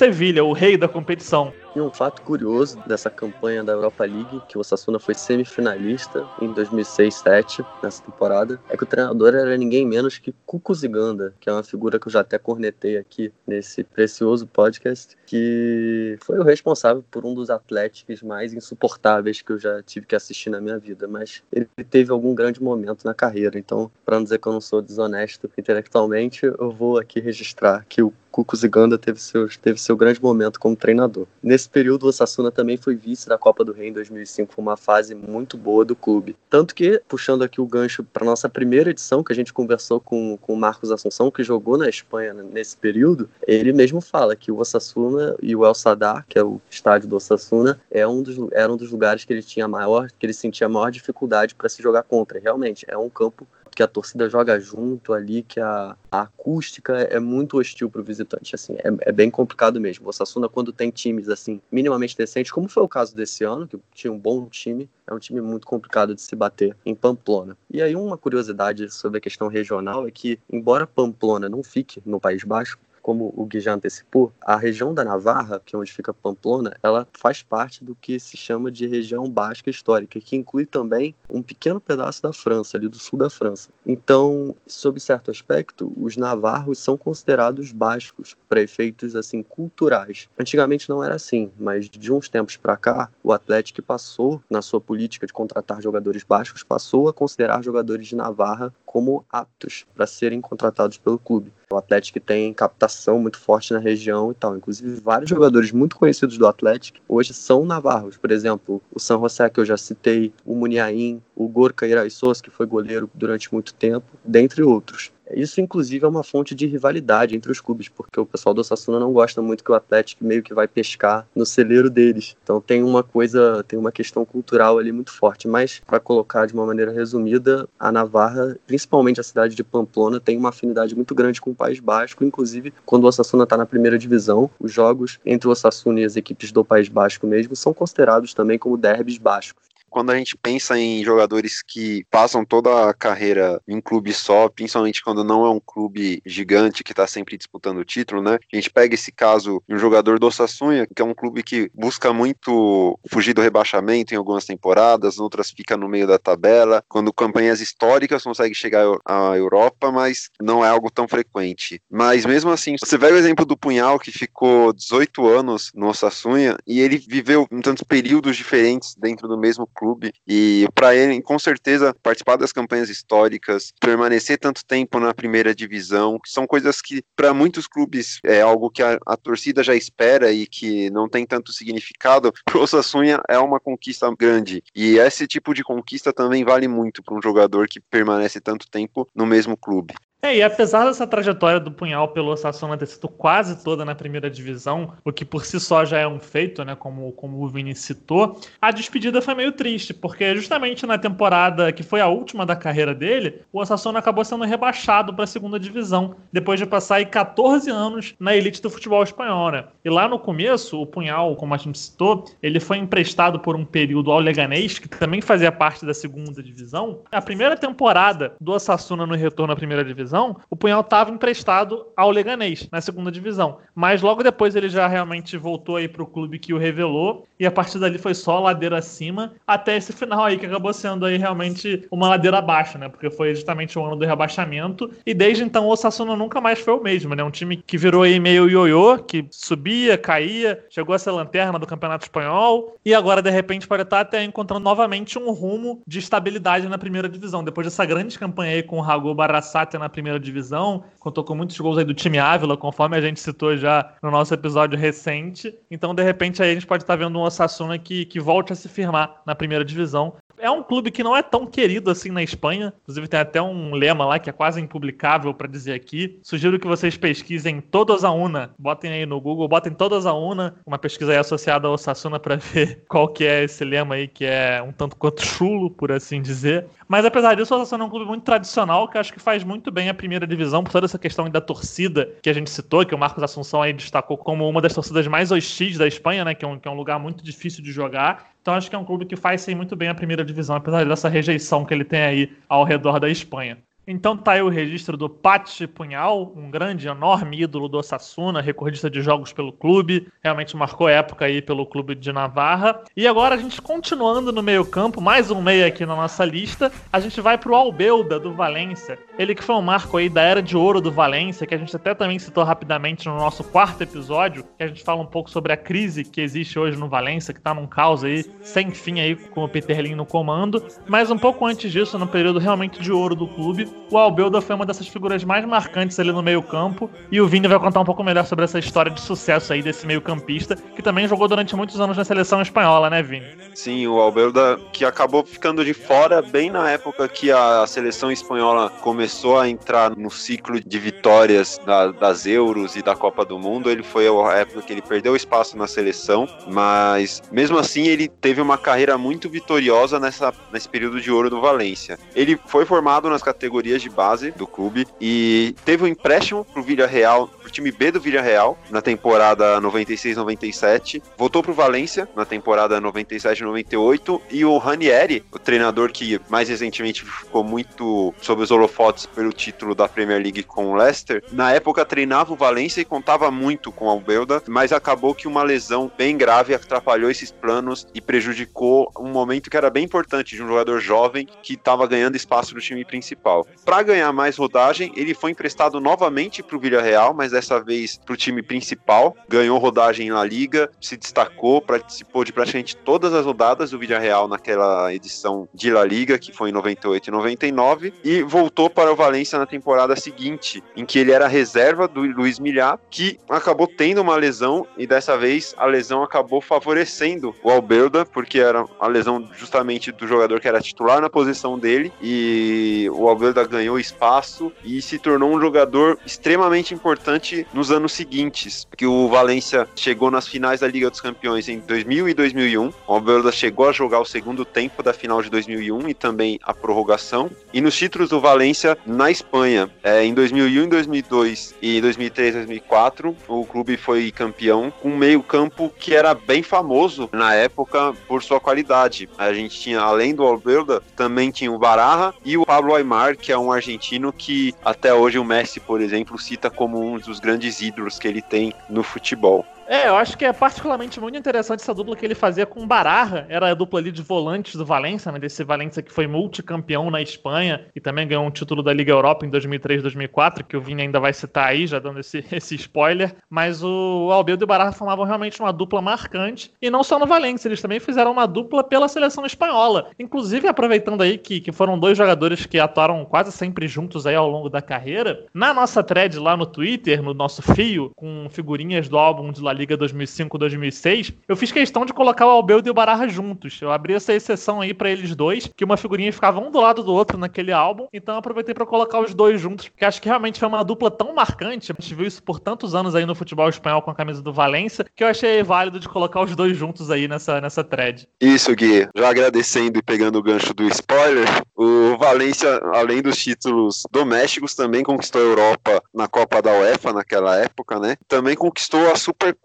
O rei da competição. E um fato curioso dessa campanha da Europa League, que o Osasuna foi semifinalista em 2006-7 nessa temporada, é que o treinador era ninguém menos que Cuco Ziganda, que é uma figura que eu já até cornetei aqui nesse precioso podcast, que foi o responsável por um dos atléticos mais insuportáveis que eu já tive que assistir na minha vida, mas ele teve algum grande momento na carreira, então, para não dizer que eu não sou desonesto intelectualmente, eu vou aqui registrar que o Cuco Ziganda teve seu, teve seu grande momento como treinador. Nesse período, o Osasuna também foi vice da Copa do Rei em 2005, foi uma fase muito boa do clube. Tanto que, puxando aqui o gancho para nossa primeira edição, que a gente conversou com, com o Marcos Assunção, que jogou na Espanha nesse período, ele mesmo fala que o Osasuna e o El Sadar, que é o estádio do Osasuna, é um dos, era um dos lugares que ele tinha maior, que ele sentia maior dificuldade para se jogar contra. Realmente, é um campo que a torcida joga junto ali, que a, a acústica é muito hostil para o visitante. Assim, é, é, bem complicado mesmo. O Sassuna, quando tem times assim minimamente decentes, como foi o caso desse ano, que tinha um bom time, é um time muito complicado de se bater em Pamplona. E aí uma curiosidade sobre a questão regional é que, embora Pamplona não fique no País Basco, como o Gui já antecipou, a região da Navarra, que é onde fica Pamplona, ela faz parte do que se chama de região basca histórica, que inclui também um pequeno pedaço da França, ali do sul da França. Então, sob certo aspecto, os navarros são considerados bascos para efeitos assim culturais. Antigamente não era assim, mas de uns tempos para cá, o Atlético passou na sua política de contratar jogadores bascos, passou a considerar jogadores de Navarra como aptos para serem contratados pelo clube. O Atlético tem captação muito forte na região e tal. Inclusive, vários jogadores muito conhecidos do Atlético hoje são navarros. Por exemplo, o San José, que eu já citei, o Muniain, o Gorka Iraisos, que foi goleiro durante muito tempo, dentre outros. Isso, inclusive, é uma fonte de rivalidade entre os clubes, porque o pessoal do Osasuna não gosta muito que o Atlético meio que vai pescar no celeiro deles. Então tem uma coisa, tem uma questão cultural ali muito forte. Mas, para colocar de uma maneira resumida, a Navarra, principalmente a cidade de Pamplona, tem uma afinidade muito grande com o País Basco. Inclusive, quando o Osasuna está na primeira divisão, os jogos entre o Osasuna e as equipes do País Basco mesmo são considerados também como derbys bascos quando a gente pensa em jogadores que passam toda a carreira em um clube só, principalmente quando não é um clube gigante que está sempre disputando o título, né? A gente pega esse caso de um jogador do Sassunha, que é um clube que busca muito fugir do rebaixamento em algumas temporadas, outras fica no meio da tabela. Quando campanhas históricas consegue chegar à Europa, mas não é algo tão frequente. Mas mesmo assim, você vê o exemplo do Punhal, que ficou 18 anos no Sassunha, e ele viveu em tantos períodos diferentes dentro do mesmo clube. E para ele, com certeza, participar das campanhas históricas, permanecer tanto tempo na primeira divisão, são coisas que para muitos clubes é algo que a, a, torcida já espera e que não tem tanto significado. Para o Sassunha é uma conquista grande. E esse tipo de conquista também vale muito para um jogador que permanece tanto tempo no mesmo clube. É, e apesar dessa trajetória do Punhal pelo Osasuna ter sido quase toda na primeira divisão, o que por si só já é um feito, né, como, como o Vini citou, a despedida foi meio triste, porque justamente na temporada que foi a última da carreira dele, o Osasuna acabou sendo rebaixado para a segunda divisão, depois de passar aí 14 anos na elite do futebol espanhol, né? E lá no começo, o Punhal, como a gente citou, ele foi emprestado por um período ao Leganês, que também fazia parte da segunda divisão. A primeira temporada do Osasuna no retorno à primeira divisão divisão, o Punhal estava emprestado ao Leganês, na segunda divisão. Mas logo depois ele já realmente voltou aí para o clube que o revelou, e a partir dali foi só ladeira acima, até esse final aí, que acabou sendo aí realmente uma ladeira abaixo, né? Porque foi justamente o ano do rebaixamento, e desde então o Osasuna nunca mais foi o mesmo, né? Um time que virou aí meio ioiô, que subia, caía, chegou a ser lanterna do Campeonato Espanhol, e agora de repente pode estar até encontrando novamente um rumo de estabilidade na primeira divisão, depois dessa grande campanha aí com o Rago Barasate na primeira divisão, contou com muitos gols aí do time Ávila, conforme a gente citou já no nosso episódio recente. Então, de repente, aí a gente pode estar vendo um Osasuna que, que volte a se firmar na primeira divisão. É um clube que não é tão querido assim na Espanha. Inclusive, tem até um lema lá que é quase impublicável para dizer aqui. Sugiro que vocês pesquisem todas a una. Botem aí no Google, botem todas a una. Uma pesquisa aí associada ao Osasuna para ver qual que é esse lema aí, que é um tanto quanto chulo, por assim dizer. Mas apesar disso, o Osasuna é um clube muito tradicional que acho que faz muito bem a primeira divisão por toda essa questão da torcida que a gente citou, que o Marcos Assunção aí destacou como uma das torcidas mais hostis da Espanha, né? Que é um, que é um lugar muito difícil de jogar. Então acho que é um clube que faz sim muito bem a primeira divisão, apesar dessa rejeição que ele tem aí ao redor da Espanha. Então tá aí o registro do Pati Punhal, um grande, enorme ídolo do Osasuna, recordista de jogos pelo clube, realmente marcou época aí pelo clube de Navarra. E agora a gente continuando no meio campo, mais um meio aqui na nossa lista, a gente vai pro Albelda do Valência, ele que foi um marco aí da era de ouro do Valência, que a gente até também citou rapidamente no nosso quarto episódio, que a gente fala um pouco sobre a crise que existe hoje no Valência, que tá num caos aí sem fim aí com o Peter Lin no comando, mas um pouco antes disso, no período realmente de ouro do clube, o Albelda foi uma dessas figuras mais marcantes ali no meio-campo. E o Vini vai contar um pouco melhor sobre essa história de sucesso aí desse meio-campista, que também jogou durante muitos anos na seleção espanhola, né, Vini? Sim, o Albelda que acabou ficando de fora bem na época que a seleção espanhola começou a entrar no ciclo de vitórias da, das Euros e da Copa do Mundo. Ele foi a época que ele perdeu espaço na seleção, mas mesmo assim ele teve uma carreira muito vitoriosa nessa, nesse período de ouro do Valência. Ele foi formado nas categorias categorias de base do clube. E teve um empréstimo pro Villarreal, time B do Villarreal na temporada 96-97, voltou pro Valência na temporada 97-98 e o Ranieri, o treinador que mais recentemente ficou muito sob os holofotes pelo título da Premier League com o Leicester, na época treinava o Valência e contava muito com o Albelda, mas acabou que uma lesão bem grave atrapalhou esses planos e prejudicou um momento que era bem importante de um jogador jovem que estava ganhando espaço no time principal. Para ganhar mais rodagem, ele foi emprestado novamente para o Villarreal, mas dessa vez para o time principal. Ganhou rodagem na liga, se destacou, participou de praticamente todas as rodadas do Villarreal naquela edição de La Liga, que foi em 98 e 99, e voltou para o Valência na temporada seguinte, em que ele era reserva do Luiz Milhar, que acabou tendo uma lesão e dessa vez a lesão acabou favorecendo o Albelda, porque era a lesão justamente do jogador que era titular na posição dele e o Albelda ganhou espaço e se tornou um jogador extremamente importante nos anos seguintes, que o Valência chegou nas finais da Liga dos Campeões em 2000 e 2001. O Albelda chegou a jogar o segundo tempo da final de 2001 e também a prorrogação. E nos títulos do Valência na Espanha, é, em 2001, 2002 e 2003, 2004, o clube foi campeão com um meio-campo que era bem famoso na época por sua qualidade. A gente tinha, além do Albelda, também tinha o Baraja e o Pablo Aymar, que é um argentino que até hoje o Messi, por exemplo, cita como um dos grandes ídolos que ele tem no futebol. É, eu acho que é particularmente muito interessante essa dupla que ele fazia com Bararra. Era a dupla ali de volantes do Valência, né? Desse Valência que foi multicampeão na Espanha e também ganhou um título da Liga Europa em 2003, 2004, que o Vini ainda vai citar aí, já dando esse, esse spoiler. Mas o Albedo e o Bararra formavam realmente uma dupla marcante. E não só no Valência, eles também fizeram uma dupla pela seleção espanhola. Inclusive, aproveitando aí que, que foram dois jogadores que atuaram quase sempre juntos aí ao longo da carreira, na nossa thread lá no Twitter, no nosso fio, com figurinhas do álbum de La Liga 2005-2006, eu fiz questão de colocar o Albeldo e o Barra juntos. Eu abri essa exceção aí para eles dois, que uma figurinha ficava um do lado do outro naquele álbum, então eu aproveitei para colocar os dois juntos, porque acho que realmente foi uma dupla tão marcante, a gente viu isso por tantos anos aí no futebol espanhol com a camisa do Valência, que eu achei válido de colocar os dois juntos aí nessa, nessa thread. Isso, Gui. Já agradecendo e pegando o gancho do spoiler, o Valência, além dos títulos domésticos, também conquistou a Europa na Copa da UEFA naquela época, né? Também conquistou a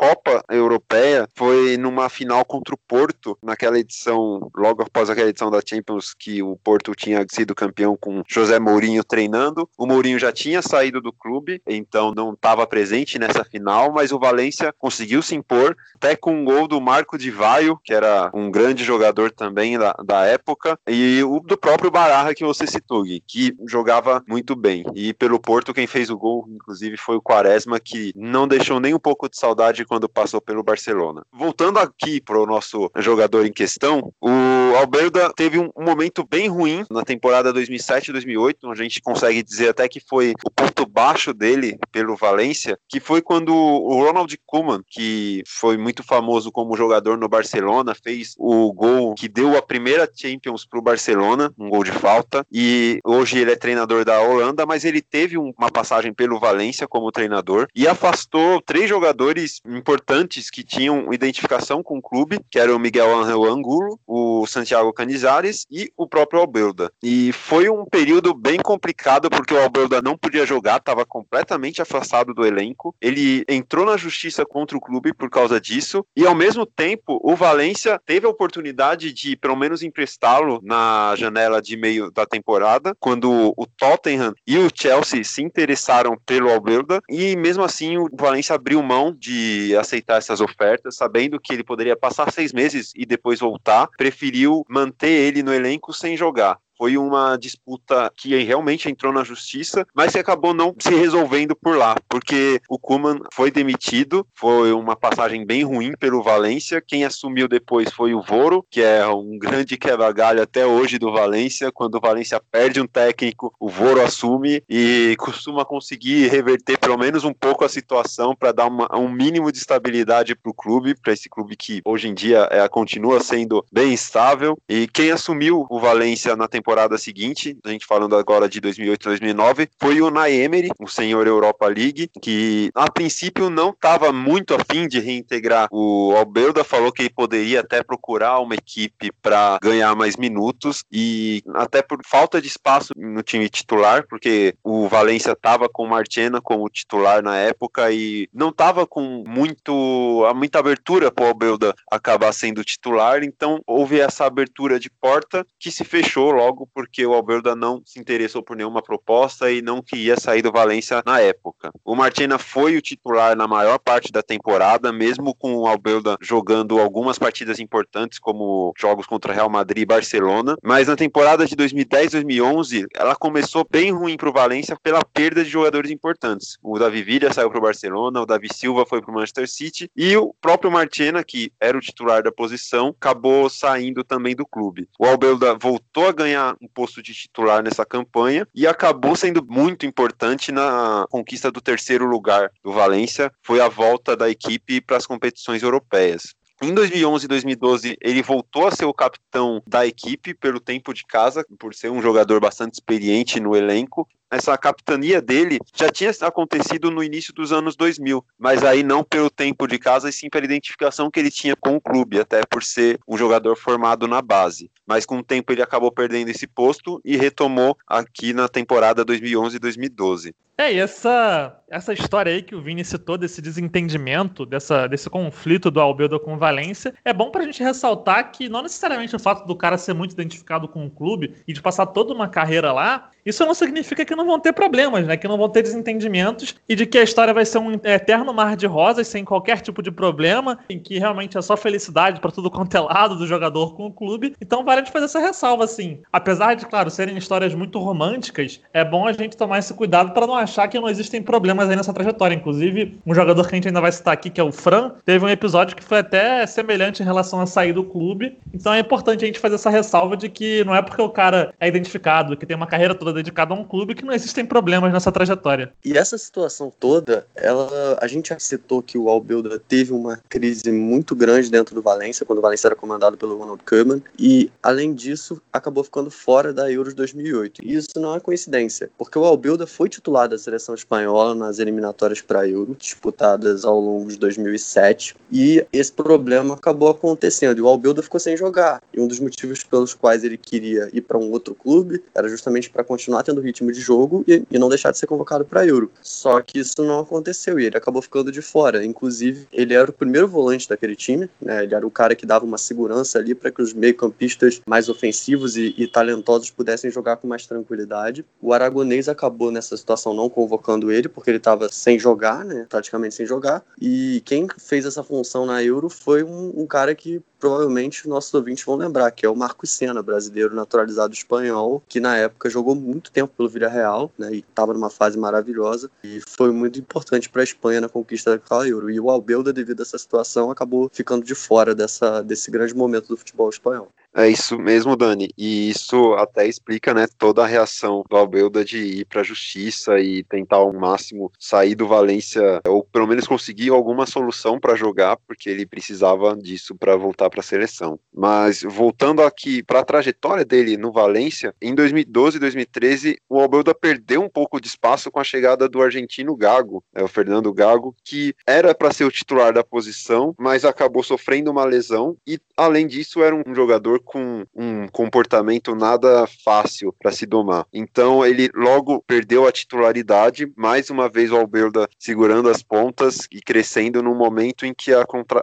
Supercopa Europeia, foi numa final contra o Porto, naquela edição, logo após aquela edição da Champions, que o Porto tinha sido campeão com José Mourinho treinando. O Mourinho já tinha saído do clube, então não estava presente nessa final, mas o Valência conseguiu se impor, até com um gol do Marco Di Vaio, que era um grande jogador também da, da época, e o do próprio Barra que você citou, Gui, que jogava muito bem. E pelo Porto, quem fez o gol, inclusive, foi o Quaresma, que não deixou nem um pouco de saudade quando passou pelo Barcelona. Voltando aqui para o nosso jogador em questão, o Alberda teve um momento bem ruim na temporada 2007-2008, a gente consegue dizer até que foi o ponto baixo dele pelo Valência, que foi quando o Ronald Koeman, que foi muito famoso como jogador no Barcelona, fez o gol que deu a primeira Champions para o Barcelona, um gol de falta, e hoje ele é treinador da Holanda, mas ele teve uma passagem pelo Valência como treinador e afastou três jogadores importantes que tinham identificação com o clube, que era o Miguel Angel Angulo, o Santiago Canizares e o próprio Albelda. E foi um período bem complicado porque o Albelda não podia jogar, estava completamente afastado do elenco. Ele entrou na justiça contra o clube por causa disso e ao mesmo tempo o Valência teve a oportunidade de pelo menos emprestá-lo na janela de meio da temporada, quando o Tottenham e o Chelsea se interessaram pelo Albelda e mesmo assim o Valência abriu mão de aceitar essas ofertas, sabendo que ele poderia passar seis meses e depois voltar, preferiu manter ele no elenco sem jogar foi uma disputa que realmente entrou na justiça, mas que acabou não se resolvendo por lá, porque o Kuman foi demitido, foi uma passagem bem ruim pelo Valência. Quem assumiu depois foi o Voro, que é um grande quebra-galho até hoje do Valência. Quando o Valência perde um técnico, o Voro assume e costuma conseguir reverter pelo menos um pouco a situação para dar uma, um mínimo de estabilidade para o clube, para esse clube que hoje em dia é, continua sendo bem estável. E quem assumiu o Valência na temporada temporada seguinte, a gente falando agora de 2008 2009, foi o Naemery, o senhor Europa League, que a princípio não estava muito afim de reintegrar o Albelda, falou que ele poderia até procurar uma equipe para ganhar mais minutos e até por falta de espaço no time titular, porque o Valência estava com o Marchena como titular na época e não estava com muito muita abertura para o Albelda acabar sendo titular, então houve essa abertura de porta que se fechou logo porque o Alberda não se interessou por nenhuma proposta e não queria sair do Valência na época. O Martina foi o titular na maior parte da temporada, mesmo com o Alberda jogando algumas partidas importantes, como jogos contra Real Madrid e Barcelona, mas na temporada de 2010-2011 ela começou bem ruim para o Valência pela perda de jogadores importantes. O Davi Villa saiu para o Barcelona, o Davi Silva foi para o Manchester City e o próprio Martina, que era o titular da posição, acabou saindo também do clube. O Albelda voltou a ganhar um posto de titular nessa campanha e acabou sendo muito importante na conquista do terceiro lugar do Valência. Foi a volta da equipe para as competições europeias. Em 2011 e 2012, ele voltou a ser o capitão da equipe pelo tempo de casa, por ser um jogador bastante experiente no elenco essa capitania dele já tinha acontecido no início dos anos 2000, mas aí não pelo tempo de casa, e sim pela identificação que ele tinha com o clube, até por ser um jogador formado na base. Mas com o tempo ele acabou perdendo esse posto e retomou aqui na temporada 2011 e 2012. É, e essa, essa história aí que o Vini citou, desse desentendimento, dessa, desse conflito do Albedo com o Valência, é bom pra gente ressaltar que não necessariamente o fato do cara ser muito identificado com o clube e de passar toda uma carreira lá, isso não significa que não vão ter problemas, né? Que não vão ter desentendimentos e de que a história vai ser um eterno mar de rosas sem qualquer tipo de problema, em que realmente é só felicidade para tudo quanto é lado do jogador com o clube. Então vale de fazer essa ressalva, assim. Apesar de, claro, serem histórias muito românticas, é bom a gente tomar esse cuidado para não achar que não existem problemas aí nessa trajetória. Inclusive, um jogador que a gente ainda vai citar aqui, que é o Fran, teve um episódio que foi até semelhante em relação a sair do clube. Então é importante a gente fazer essa ressalva de que não é porque o cara é identificado, que tem uma carreira toda dedicada a um clube, que não existem problemas nessa trajetória. E essa situação toda, ela, a gente já citou que o Albelda teve uma crise muito grande dentro do Valência, quando o Valência era comandado pelo Ronald Koeman, e além disso, acabou ficando fora da Euro de 2008. E isso não é coincidência, porque o Albelda foi titular da seleção espanhola nas eliminatórias para Euro, disputadas ao longo de 2007, e esse problema acabou acontecendo, e o Albelda ficou sem jogar. E um dos motivos pelos quais ele queria ir para um outro clube era justamente para continuar tendo ritmo de jogo e, e não deixar de ser convocado para Euro. Só que isso não aconteceu e ele acabou ficando de fora. Inclusive, ele era o primeiro volante daquele time, né? Ele era o cara que dava uma segurança ali para que os meio-campistas mais ofensivos e, e, talentosos pudessem jogar com mais tranquilidade. O aragonês acabou nessa situação não convocando ele porque ele estava sem jogar, né? Praticamente sem jogar. E quem fez essa função na Euro foi um, um cara que provavelmente nossos ouvintes vão lembrar, que é o Marcos Senna, brasileiro naturalizado espanhol, que na época jogou muito tempo pelo Villarreal, né, e estava numa fase maravilhosa, e foi muito importante para a Espanha na conquista daquela Euro. E o Albelda, devido a essa situação, acabou ficando de fora dessa, desse grande momento do futebol espanhol. É isso mesmo, Dani. E isso até explica, né, toda a reação do Albelda de ir para a justiça e tentar ao máximo sair do Valência ou pelo menos conseguir alguma solução para jogar, porque ele precisava disso para voltar para a seleção. Mas voltando aqui para a trajetória dele no Valência, em 2012 e 2013, o Albelda perdeu um pouco de espaço com a chegada do argentino Gago, né, o Fernando Gago, que era para ser o titular da posição, mas acabou sofrendo uma lesão e além disso era um jogador com um comportamento nada fácil para se domar. Então ele logo perdeu a titularidade, mais uma vez o Alberda segurando as pontas e crescendo no momento em que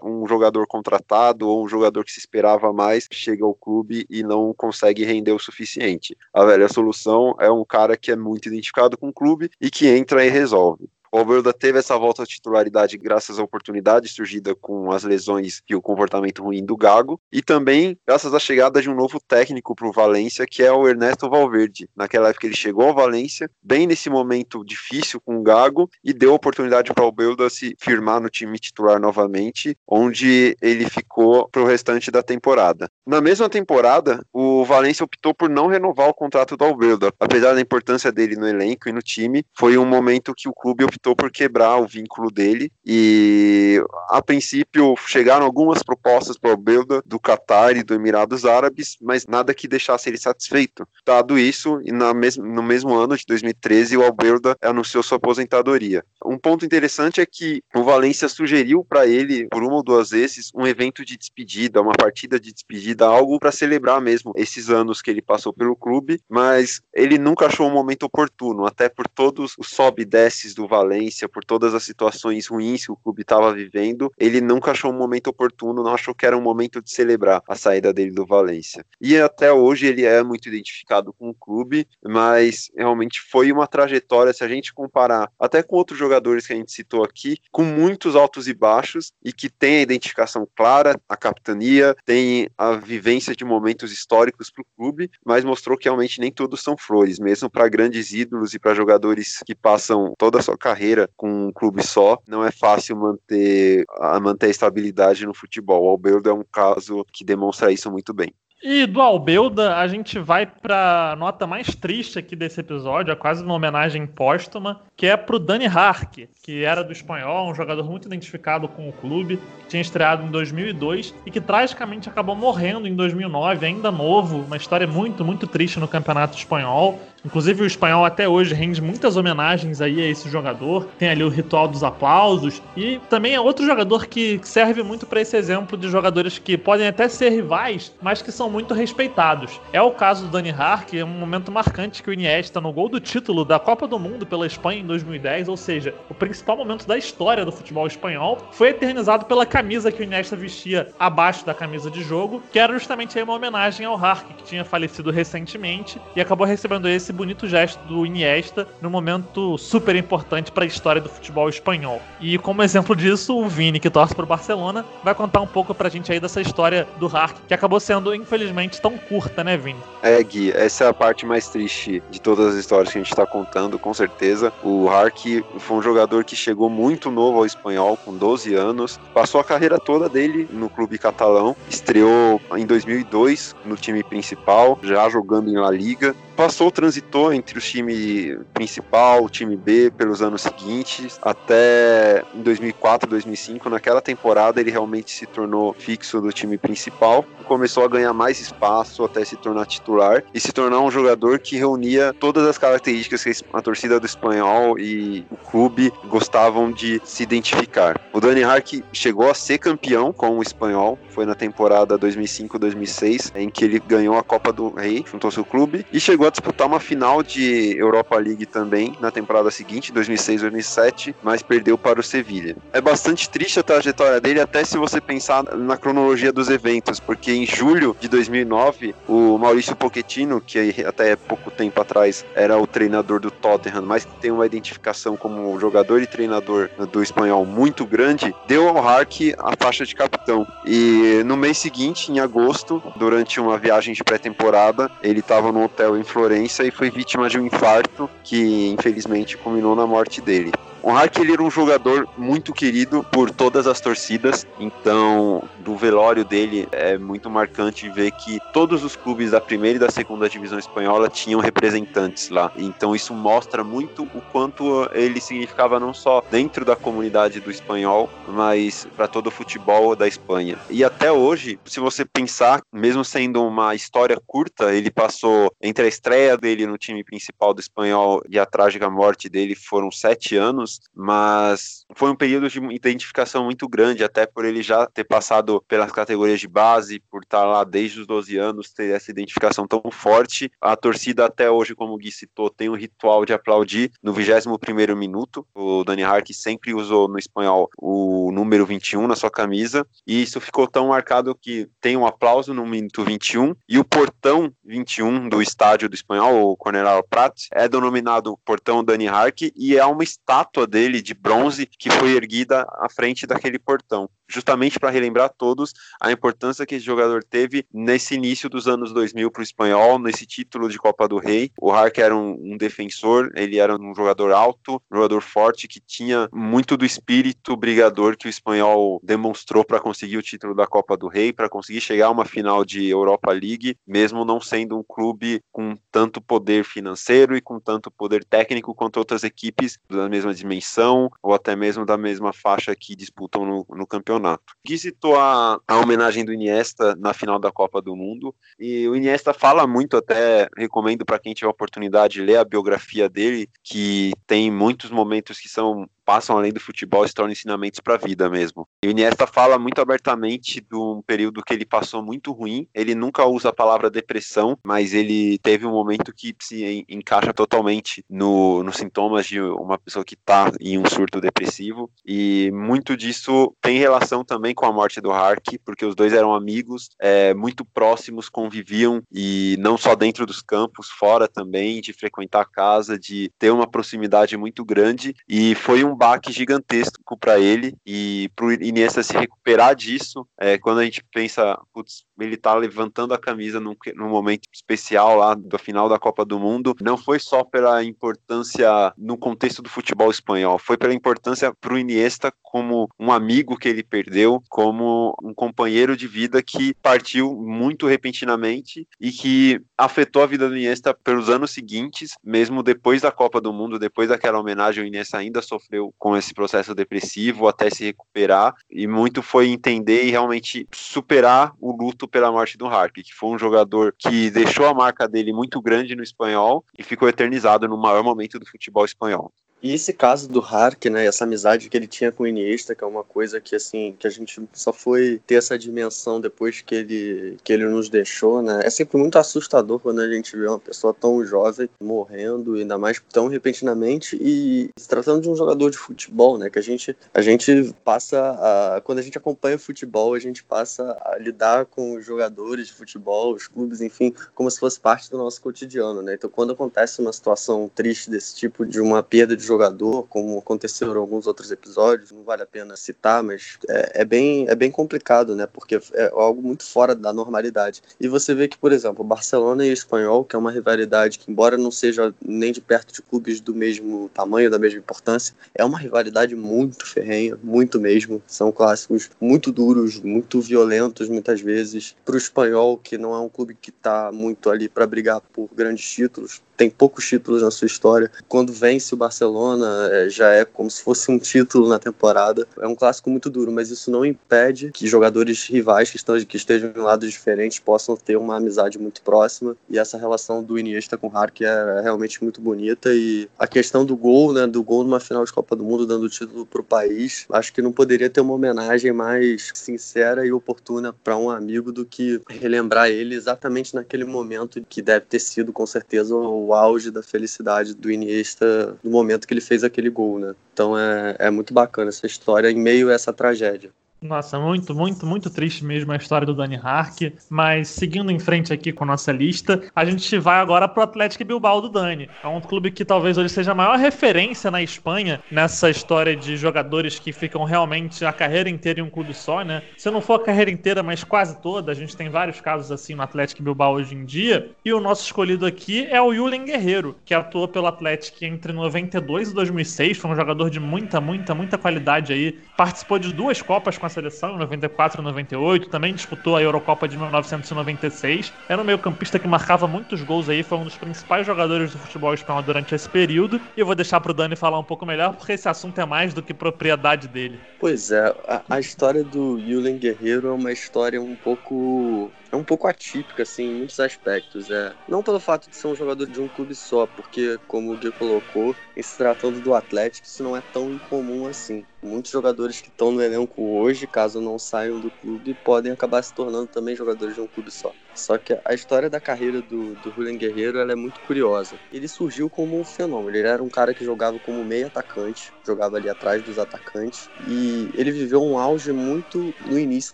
um jogador contratado ou um jogador que se esperava mais chega ao clube e não consegue render o suficiente. A velha solução é um cara que é muito identificado com o clube e que entra e resolve. O Alberda teve essa volta à titularidade graças à oportunidade surgida com as lesões e o comportamento ruim do Gago, e também graças à chegada de um novo técnico para o Valência, que é o Ernesto Valverde. Naquela época ele chegou ao Valência, bem nesse momento difícil com o Gago, e deu oportunidade para o Alberda se firmar no time titular novamente, onde ele ficou para o restante da temporada. Na mesma temporada, o Valência optou por não renovar o contrato do Alberda, apesar da importância dele no elenco e no time, foi um momento que o clube optou optou por quebrar o vínculo dele e a princípio chegaram algumas propostas para o Belda do Qatar e do Emirados Árabes, mas nada que deixasse ele satisfeito. Dado isso, e na mes no mesmo ano de 2013, o Albelda anunciou sua aposentadoria. Um ponto interessante é que o Valência sugeriu para ele, por uma ou duas vezes, um evento de despedida, uma partida de despedida, algo para celebrar mesmo esses anos que ele passou pelo clube, mas ele nunca achou um momento oportuno, até por todos os sobe e desces do Valência Valência, por todas as situações ruins que o clube estava vivendo, ele nunca achou um momento oportuno, não achou que era um momento de celebrar a saída dele do Valência. E até hoje ele é muito identificado com o clube, mas realmente foi uma trajetória, se a gente comparar até com outros jogadores que a gente citou aqui, com muitos altos e baixos e que tem a identificação clara, a capitania, tem a vivência de momentos históricos para o clube, mas mostrou que realmente nem todos são flores, mesmo para grandes ídolos e para jogadores que passam toda a sua carreira carreira com um clube só, não é fácil manter a manter a estabilidade no futebol. O Alberto é um caso que demonstra isso muito bem. E do Albelda, a gente vai para nota mais triste aqui desse episódio, é quase uma homenagem póstuma, que é pro Dani Hark, que era do espanhol, um jogador muito identificado com o clube, que tinha estreado em 2002 e que tragicamente acabou morrendo em 2009, ainda novo, uma história muito, muito triste no campeonato espanhol. Inclusive o espanhol até hoje rende muitas homenagens aí a esse jogador. Tem ali o ritual dos aplausos e também é outro jogador que serve muito para esse exemplo de jogadores que podem até ser rivais, mas que são muito respeitados. É o caso do Dani Hark, é um momento marcante que o Iniesta no gol do título da Copa do Mundo pela Espanha em 2010, ou seja, o principal momento da história do futebol espanhol, foi eternizado pela camisa que o Iniesta vestia abaixo da camisa de jogo, que era justamente uma homenagem ao Hark, que tinha falecido recentemente e acabou recebendo esse esse bonito gesto do Iniesta num momento super importante para a história do futebol espanhol. E como exemplo disso, o Vini, que torce para o Barcelona, vai contar um pouco para a gente aí dessa história do Hark, que acabou sendo, infelizmente, tão curta, né, Vini? É, Gui, essa é a parte mais triste de todas as histórias que a gente está contando, com certeza. O Hark foi um jogador que chegou muito novo ao espanhol, com 12 anos, passou a carreira toda dele no clube catalão, estreou em 2002 no time principal, já jogando em La Liga, passou, transitou entre o time principal, o time B, pelos anos seguintes, até em 2004, 2005. Naquela temporada, ele realmente se tornou fixo do time principal, começou a ganhar mais espaço até se tornar titular e se tornar um jogador que reunia todas as características que a torcida do espanhol e o clube gostavam de se identificar. O Dani Hark chegou a ser campeão com o espanhol, foi na temporada 2005-2006, em que ele ganhou a Copa do Rei junto ao seu clube e chegou a disputar uma final de Europa League também na temporada seguinte, 2006-2007, mas perdeu para o Sevilha. É bastante triste a trajetória dele, até se você pensar na cronologia dos eventos, porque em julho de 2009, o Maurício Pochettino, que até pouco tempo atrás era o treinador do Tottenham, mas que tem uma identificação como jogador e treinador do espanhol muito grande, deu ao Hark a faixa de capitão. E no mês seguinte, em agosto, durante uma viagem de pré-temporada, ele estava no hotel em Florença e foi vítima de um infarto que infelizmente culminou na morte dele. O Hark ele era um jogador muito querido por todas as torcidas, então do velório dele é muito marcante ver que todos os clubes da primeira e da segunda divisão espanhola tinham representantes lá. Então isso mostra muito o quanto ele significava não só dentro da comunidade do espanhol, mas para todo o futebol da Espanha. E até hoje, se você pensar, mesmo sendo uma história curta, ele passou entre a estreia dele no time principal do espanhol e a trágica morte dele foram sete anos anos, mas foi um período de identificação muito grande, até por ele já ter passado pelas categorias de base, por estar lá desde os 12 anos, ter essa identificação tão forte. A torcida até hoje, como o Gui citou, tem um ritual de aplaudir no 21º minuto. O Dani Hark sempre usou no espanhol o número 21 na sua camisa, e isso ficou tão marcado que tem um aplauso no minuto 21 e o portão 21 do estádio do espanhol, o Corneral Prat, é denominado Portão Dani Hark e é uma estátua estátua dele de bronze que foi erguida à frente daquele portão, justamente para relembrar a todos a importância que esse jogador teve nesse início dos anos 2000 para o espanhol, nesse título de Copa do Rei. O Hark era um, um, defensor, ele era um jogador alto, um jogador forte que tinha muito do espírito brigador que o espanhol demonstrou para conseguir o título da Copa do Rei, para conseguir chegar a uma final de Europa League, mesmo não sendo um clube com tanto poder financeiro e com tanto poder técnico quanto outras equipes da mesma dimensão ou até mesmo da mesma faixa que disputam no, no campeonato. Gui citou a, homenagem do Iniesta na final da Copa do Mundo. E o Iniesta fala muito, até recomendo para quem tiver oportunidade de ler a biografia dele, que tem muitos momentos que são passam além do futebol e se tornam ensinamentos para a vida mesmo. E o Iniesta fala muito abertamente de um período que ele passou muito ruim. Ele nunca usa a palavra depressão, mas ele teve um momento que se encaixa totalmente no, nos sintomas de uma pessoa que está em um surto depressivo. E muito disso tem relação também com a morte do Hark, porque os dois eram amigos, é, muito próximos, conviviam e não só dentro dos campos, fora também, de frequentar a casa, de ter uma proximidade muito grande. E foi um baque gigantesco para ele e para o Iniesta se recuperar disso. É, quando a gente pensa, putz, ele tá levantando a camisa num, num momento especial lá do final da Copa do Mundo, não foi só pela importância no contexto do futebol espanhol, foi pela importância para o Iniesta como um amigo que ele perdeu, como um companheiro de vida que partiu muito repentinamente e que afetou a vida do Iniesta pelos anos seguintes, mesmo depois da Copa do Mundo, depois daquela homenagem, o Iniesta ainda sofreu com esse processo depressivo até se recuperar. E muito foi entender e realmente superar o luto pela morte do Hark, que foi um jogador que deixou a marca dele muito grande no espanhol e ficou eternizado no maior momento do futebol espanhol. E esse caso do Hark, né, essa amizade que ele tinha com o Iniesta, que é uma coisa que assim, que a gente só foi ter essa dimensão depois que ele que ele nos deixou, né? É sempre muito assustador quando a gente vê uma pessoa tão jovem morrendo, ainda mais tão repentinamente e se tratando de um jogador de futebol, né, que a gente a gente passa a, quando a gente acompanha o futebol, a gente passa a lidar com os jogadores de futebol, os clubes, enfim, como se fosse parte do nosso cotidiano, né? Então, quando acontece uma situação triste desse tipo de uma perda de jogador, como aconteceu em alguns outros episódios, não vale a pena citar, mas é, é, bem, é bem complicado, né? Porque é algo muito fora da normalidade. E você vê que, por exemplo, Barcelona e Espanhol, que é uma rivalidade que, embora não seja nem de perto de clubes do mesmo tamanho, da mesma importância, é uma rivalidade muito ferrenha, muito mesmo. São clássicos muito duros, muito violentos, muitas vezes. Para o Espanhol, que não é um clube que está muito ali para brigar por grandes títulos, tem poucos títulos na sua história. Quando vence o Barcelona, é, já é como se fosse um título na temporada. É um clássico muito duro, mas isso não impede que jogadores rivais que, estão, que estejam em lados diferentes possam ter uma amizade muito próxima. E essa relação do Iniesta com o Hark é realmente muito bonita. E a questão do gol, né, do gol numa final de Copa do Mundo, dando o título para o país, acho que não poderia ter uma homenagem mais sincera e oportuna para um amigo do que relembrar ele exatamente naquele momento que deve ter sido, com certeza, o o auge da felicidade do Iniesta no momento que ele fez aquele gol, né? Então é, é muito bacana essa história em meio a essa tragédia. Nossa, muito, muito, muito triste mesmo a história do Dani Hark. Mas seguindo em frente aqui com a nossa lista, a gente vai agora pro Atlético Bilbao do Dani. É um clube que talvez hoje seja a maior referência na Espanha nessa história de jogadores que ficam realmente a carreira inteira em um clube só, né? Se não for a carreira inteira, mas quase toda, a gente tem vários casos assim no Atlético Bilbao hoje em dia. E o nosso escolhido aqui é o Julen Guerreiro, que atuou pelo Atlético entre 92 e 2006, foi um jogador de muita, muita, muita qualidade aí. Participou de duas Copas com a seleção, 94 e 98, também disputou a Eurocopa de 1996. Era um meio-campista que marcava muitos gols aí, foi um dos principais jogadores do futebol espanhol durante esse período. E eu vou deixar pro Dani falar um pouco melhor, porque esse assunto é mais do que propriedade dele. Pois é, a, a história do Julen Guerreiro é uma história um pouco é um pouco atípica, assim, em muitos aspectos. É, não pelo fato de ser um jogador de um clube só, porque, como o Gui colocou, em se tratando do Atlético, isso não é tão incomum assim. Muitos jogadores que estão no elenco hoje, caso não saiam do clube, podem acabar se tornando também jogadores de um clube só. Só que a história da carreira do, do Julian Guerreiro ela é muito curiosa. Ele surgiu como um fenômeno. Ele era um cara que jogava como meio atacante, jogava ali atrás dos atacantes, e ele viveu um auge muito no início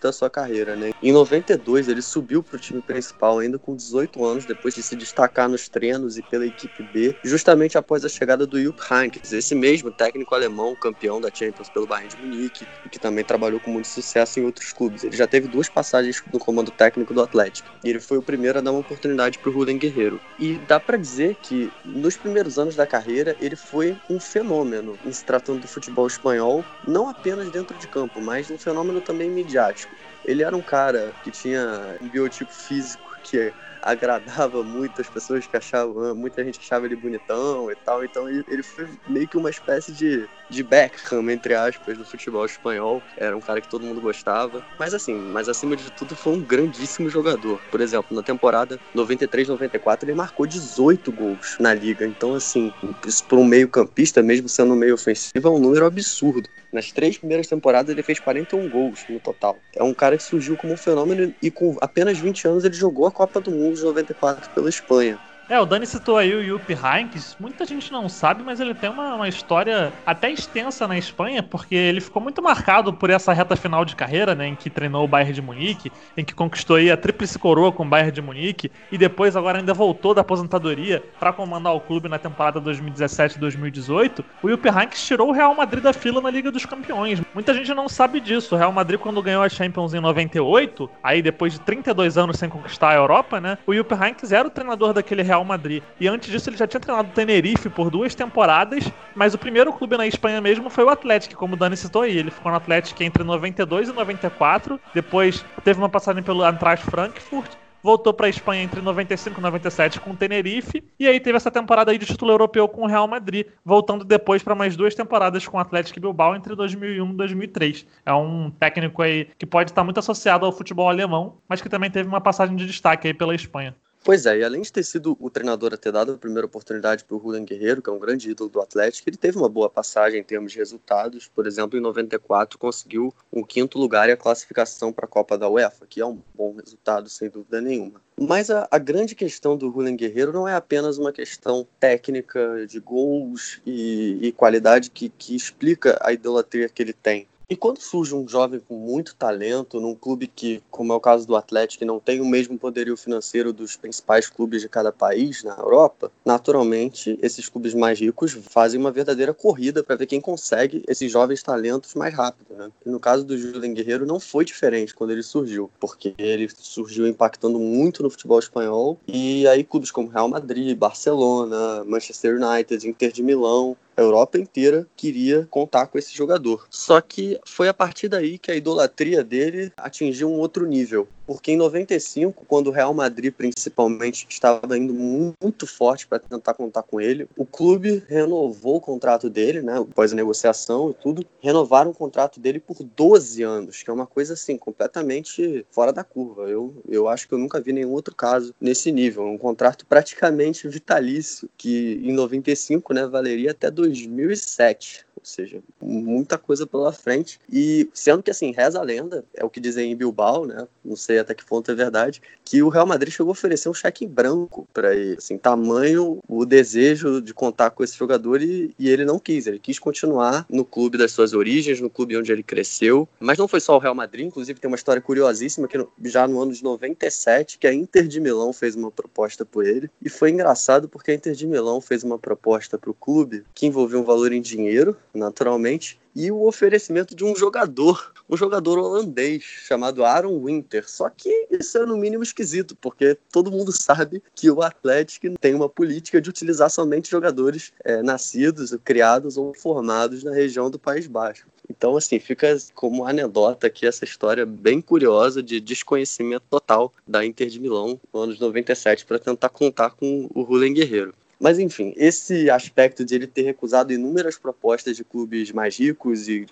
da sua carreira, né? Em 92, ele subiu para o time principal ainda com 18 anos, depois de se destacar nos treinos e pela equipe B, justamente após a chegada do Jupp Heynckes, esse mesmo técnico alemão, campeão da Champions pelo Bayern de Munique e que também trabalhou com muito sucesso em outros clubes. Ele já teve duas passagens no comando técnico do Atlético e ele foi o primeiro a dar uma oportunidade para o Ruden Guerreiro. E dá para dizer que nos primeiros anos da carreira ele foi um fenômeno em se tratando do futebol espanhol, não apenas dentro de campo, mas um fenômeno também midiático. Ele era um cara que tinha um biotipo físico que agradava muito as pessoas que achavam, muita gente achava ele bonitão e tal, então ele, foi meio que uma espécie de, de Beckham, entre aspas, do futebol espanhol, era um cara que todo mundo gostava, mas assim, mas acima de tudo foi um grandíssimo jogador, por exemplo, na temporada 93-94 ele marcou 18 gols na liga, então assim, isso para um meio campista, mesmo sendo um meio ofensivo, é um número absurdo. Nas três primeiras temporadas ele fez 41 gols no total. É um cara que surgiu como um fenômeno e com apenas 20 anos ele jogou a Copa do Mundo de 94 pela Espanha. É, o Dani citou aí o Jupp Heynckes. Muita gente não sabe, mas ele tem uma, uma, história até extensa na Espanha, porque ele ficou muito marcado por essa reta final de carreira, né, em que treinou o Bayern de Munique, em que conquistou aí a tríplice coroa com o Bayern de Munique, e depois agora ainda voltou da aposentadoria para comandar o clube na temporada 2017-2018. O Jupp Heynckes tirou o Real Madrid da fila na Liga dos Campeões. Muita gente não sabe disso. O Real Madrid, quando ganhou a Champions em 98, aí depois de 32 anos sem conquistar a Europa, né, o Jupp Heynckes era o treinador daquele Real Real Madrid. E antes disso ele já tinha treinado o Tenerife por duas temporadas, mas o primeiro clube na Espanha mesmo foi o Atlético, como o Dani citou aí. Ele ficou no Atlético entre 92 e 94, depois teve uma passagem pelo Eintracht Frankfurt, voltou para a Espanha entre 95 e 97 com o Tenerife, e aí teve essa temporada aí de título europeu com o Real Madrid, voltando depois para mais duas temporadas com o Atlético Bilbao entre 2001 e 2003. É um técnico aí que pode estar muito associado ao futebol alemão, mas que também teve uma passagem de destaque aí pela Espanha. Pois é, e além de ter sido o treinador a ter dado a primeira oportunidade para o Julian Guerreiro, que é um grande ídolo do Atlético, ele teve uma boa passagem em termos de resultados. Por exemplo, em 94 conseguiu um quinto lugar e a classificação para a Copa da UEFA, que é um bom resultado, sem dúvida nenhuma. Mas a, a grande questão do Julian Guerreiro não é apenas uma questão técnica de gols e, e qualidade que, que explica a idolatria que ele tem. E quando surge um jovem com muito talento, num clube que, como é o caso do Atlético, não tem o mesmo poderio financeiro dos principais clubes de cada país na Europa, naturalmente esses clubes mais ricos fazem uma verdadeira corrida para ver quem consegue esses jovens talentos mais rápido. Né? E no caso do Julian Guerreiro não foi diferente quando ele surgiu, porque ele surgiu impactando muito no futebol espanhol e aí clubes como Real Madrid, Barcelona, Manchester United, Inter de Milão a Europa inteira queria contar com esse jogador. Só que foi a partir daí que a idolatria dele atingiu um outro nível porque em 95, quando o Real Madrid principalmente estava indo muito forte para tentar contar com ele, o clube renovou o contrato dele, né, após a negociação e tudo, renovaram o contrato dele por 12 anos, que é uma coisa assim completamente fora da curva. Eu, eu acho que eu nunca vi nenhum outro caso nesse nível, um contrato praticamente vitalício que em 95, né, valeria até 2007 seja, muita coisa pela frente. E sendo que, assim, reza a lenda, é o que dizem em Bilbao, né? Não sei até que ponto é verdade, que o Real Madrid chegou a oferecer um cheque em branco para ele. Assim, tamanho o desejo de contar com esse jogador e, e ele não quis. Ele quis continuar no clube das suas origens, no clube onde ele cresceu. Mas não foi só o Real Madrid, inclusive tem uma história curiosíssima que já no ano de 97, que a Inter de Milão fez uma proposta por ele. E foi engraçado porque a Inter de Milão fez uma proposta para o clube que envolveu um valor em dinheiro, naturalmente, e o oferecimento de um jogador, um jogador holandês chamado Aaron Winter. Só que isso é no mínimo esquisito, porque todo mundo sabe que o Atlético tem uma política de utilizar somente jogadores é, nascidos, criados ou formados na região do País Baixo. Então, assim, fica como anedota aqui essa história bem curiosa de desconhecimento total da Inter de Milão no ano de 97 para tentar contar com o Rulen Guerreiro. Mas enfim, esse aspecto de ele ter recusado inúmeras propostas de clubes mais ricos e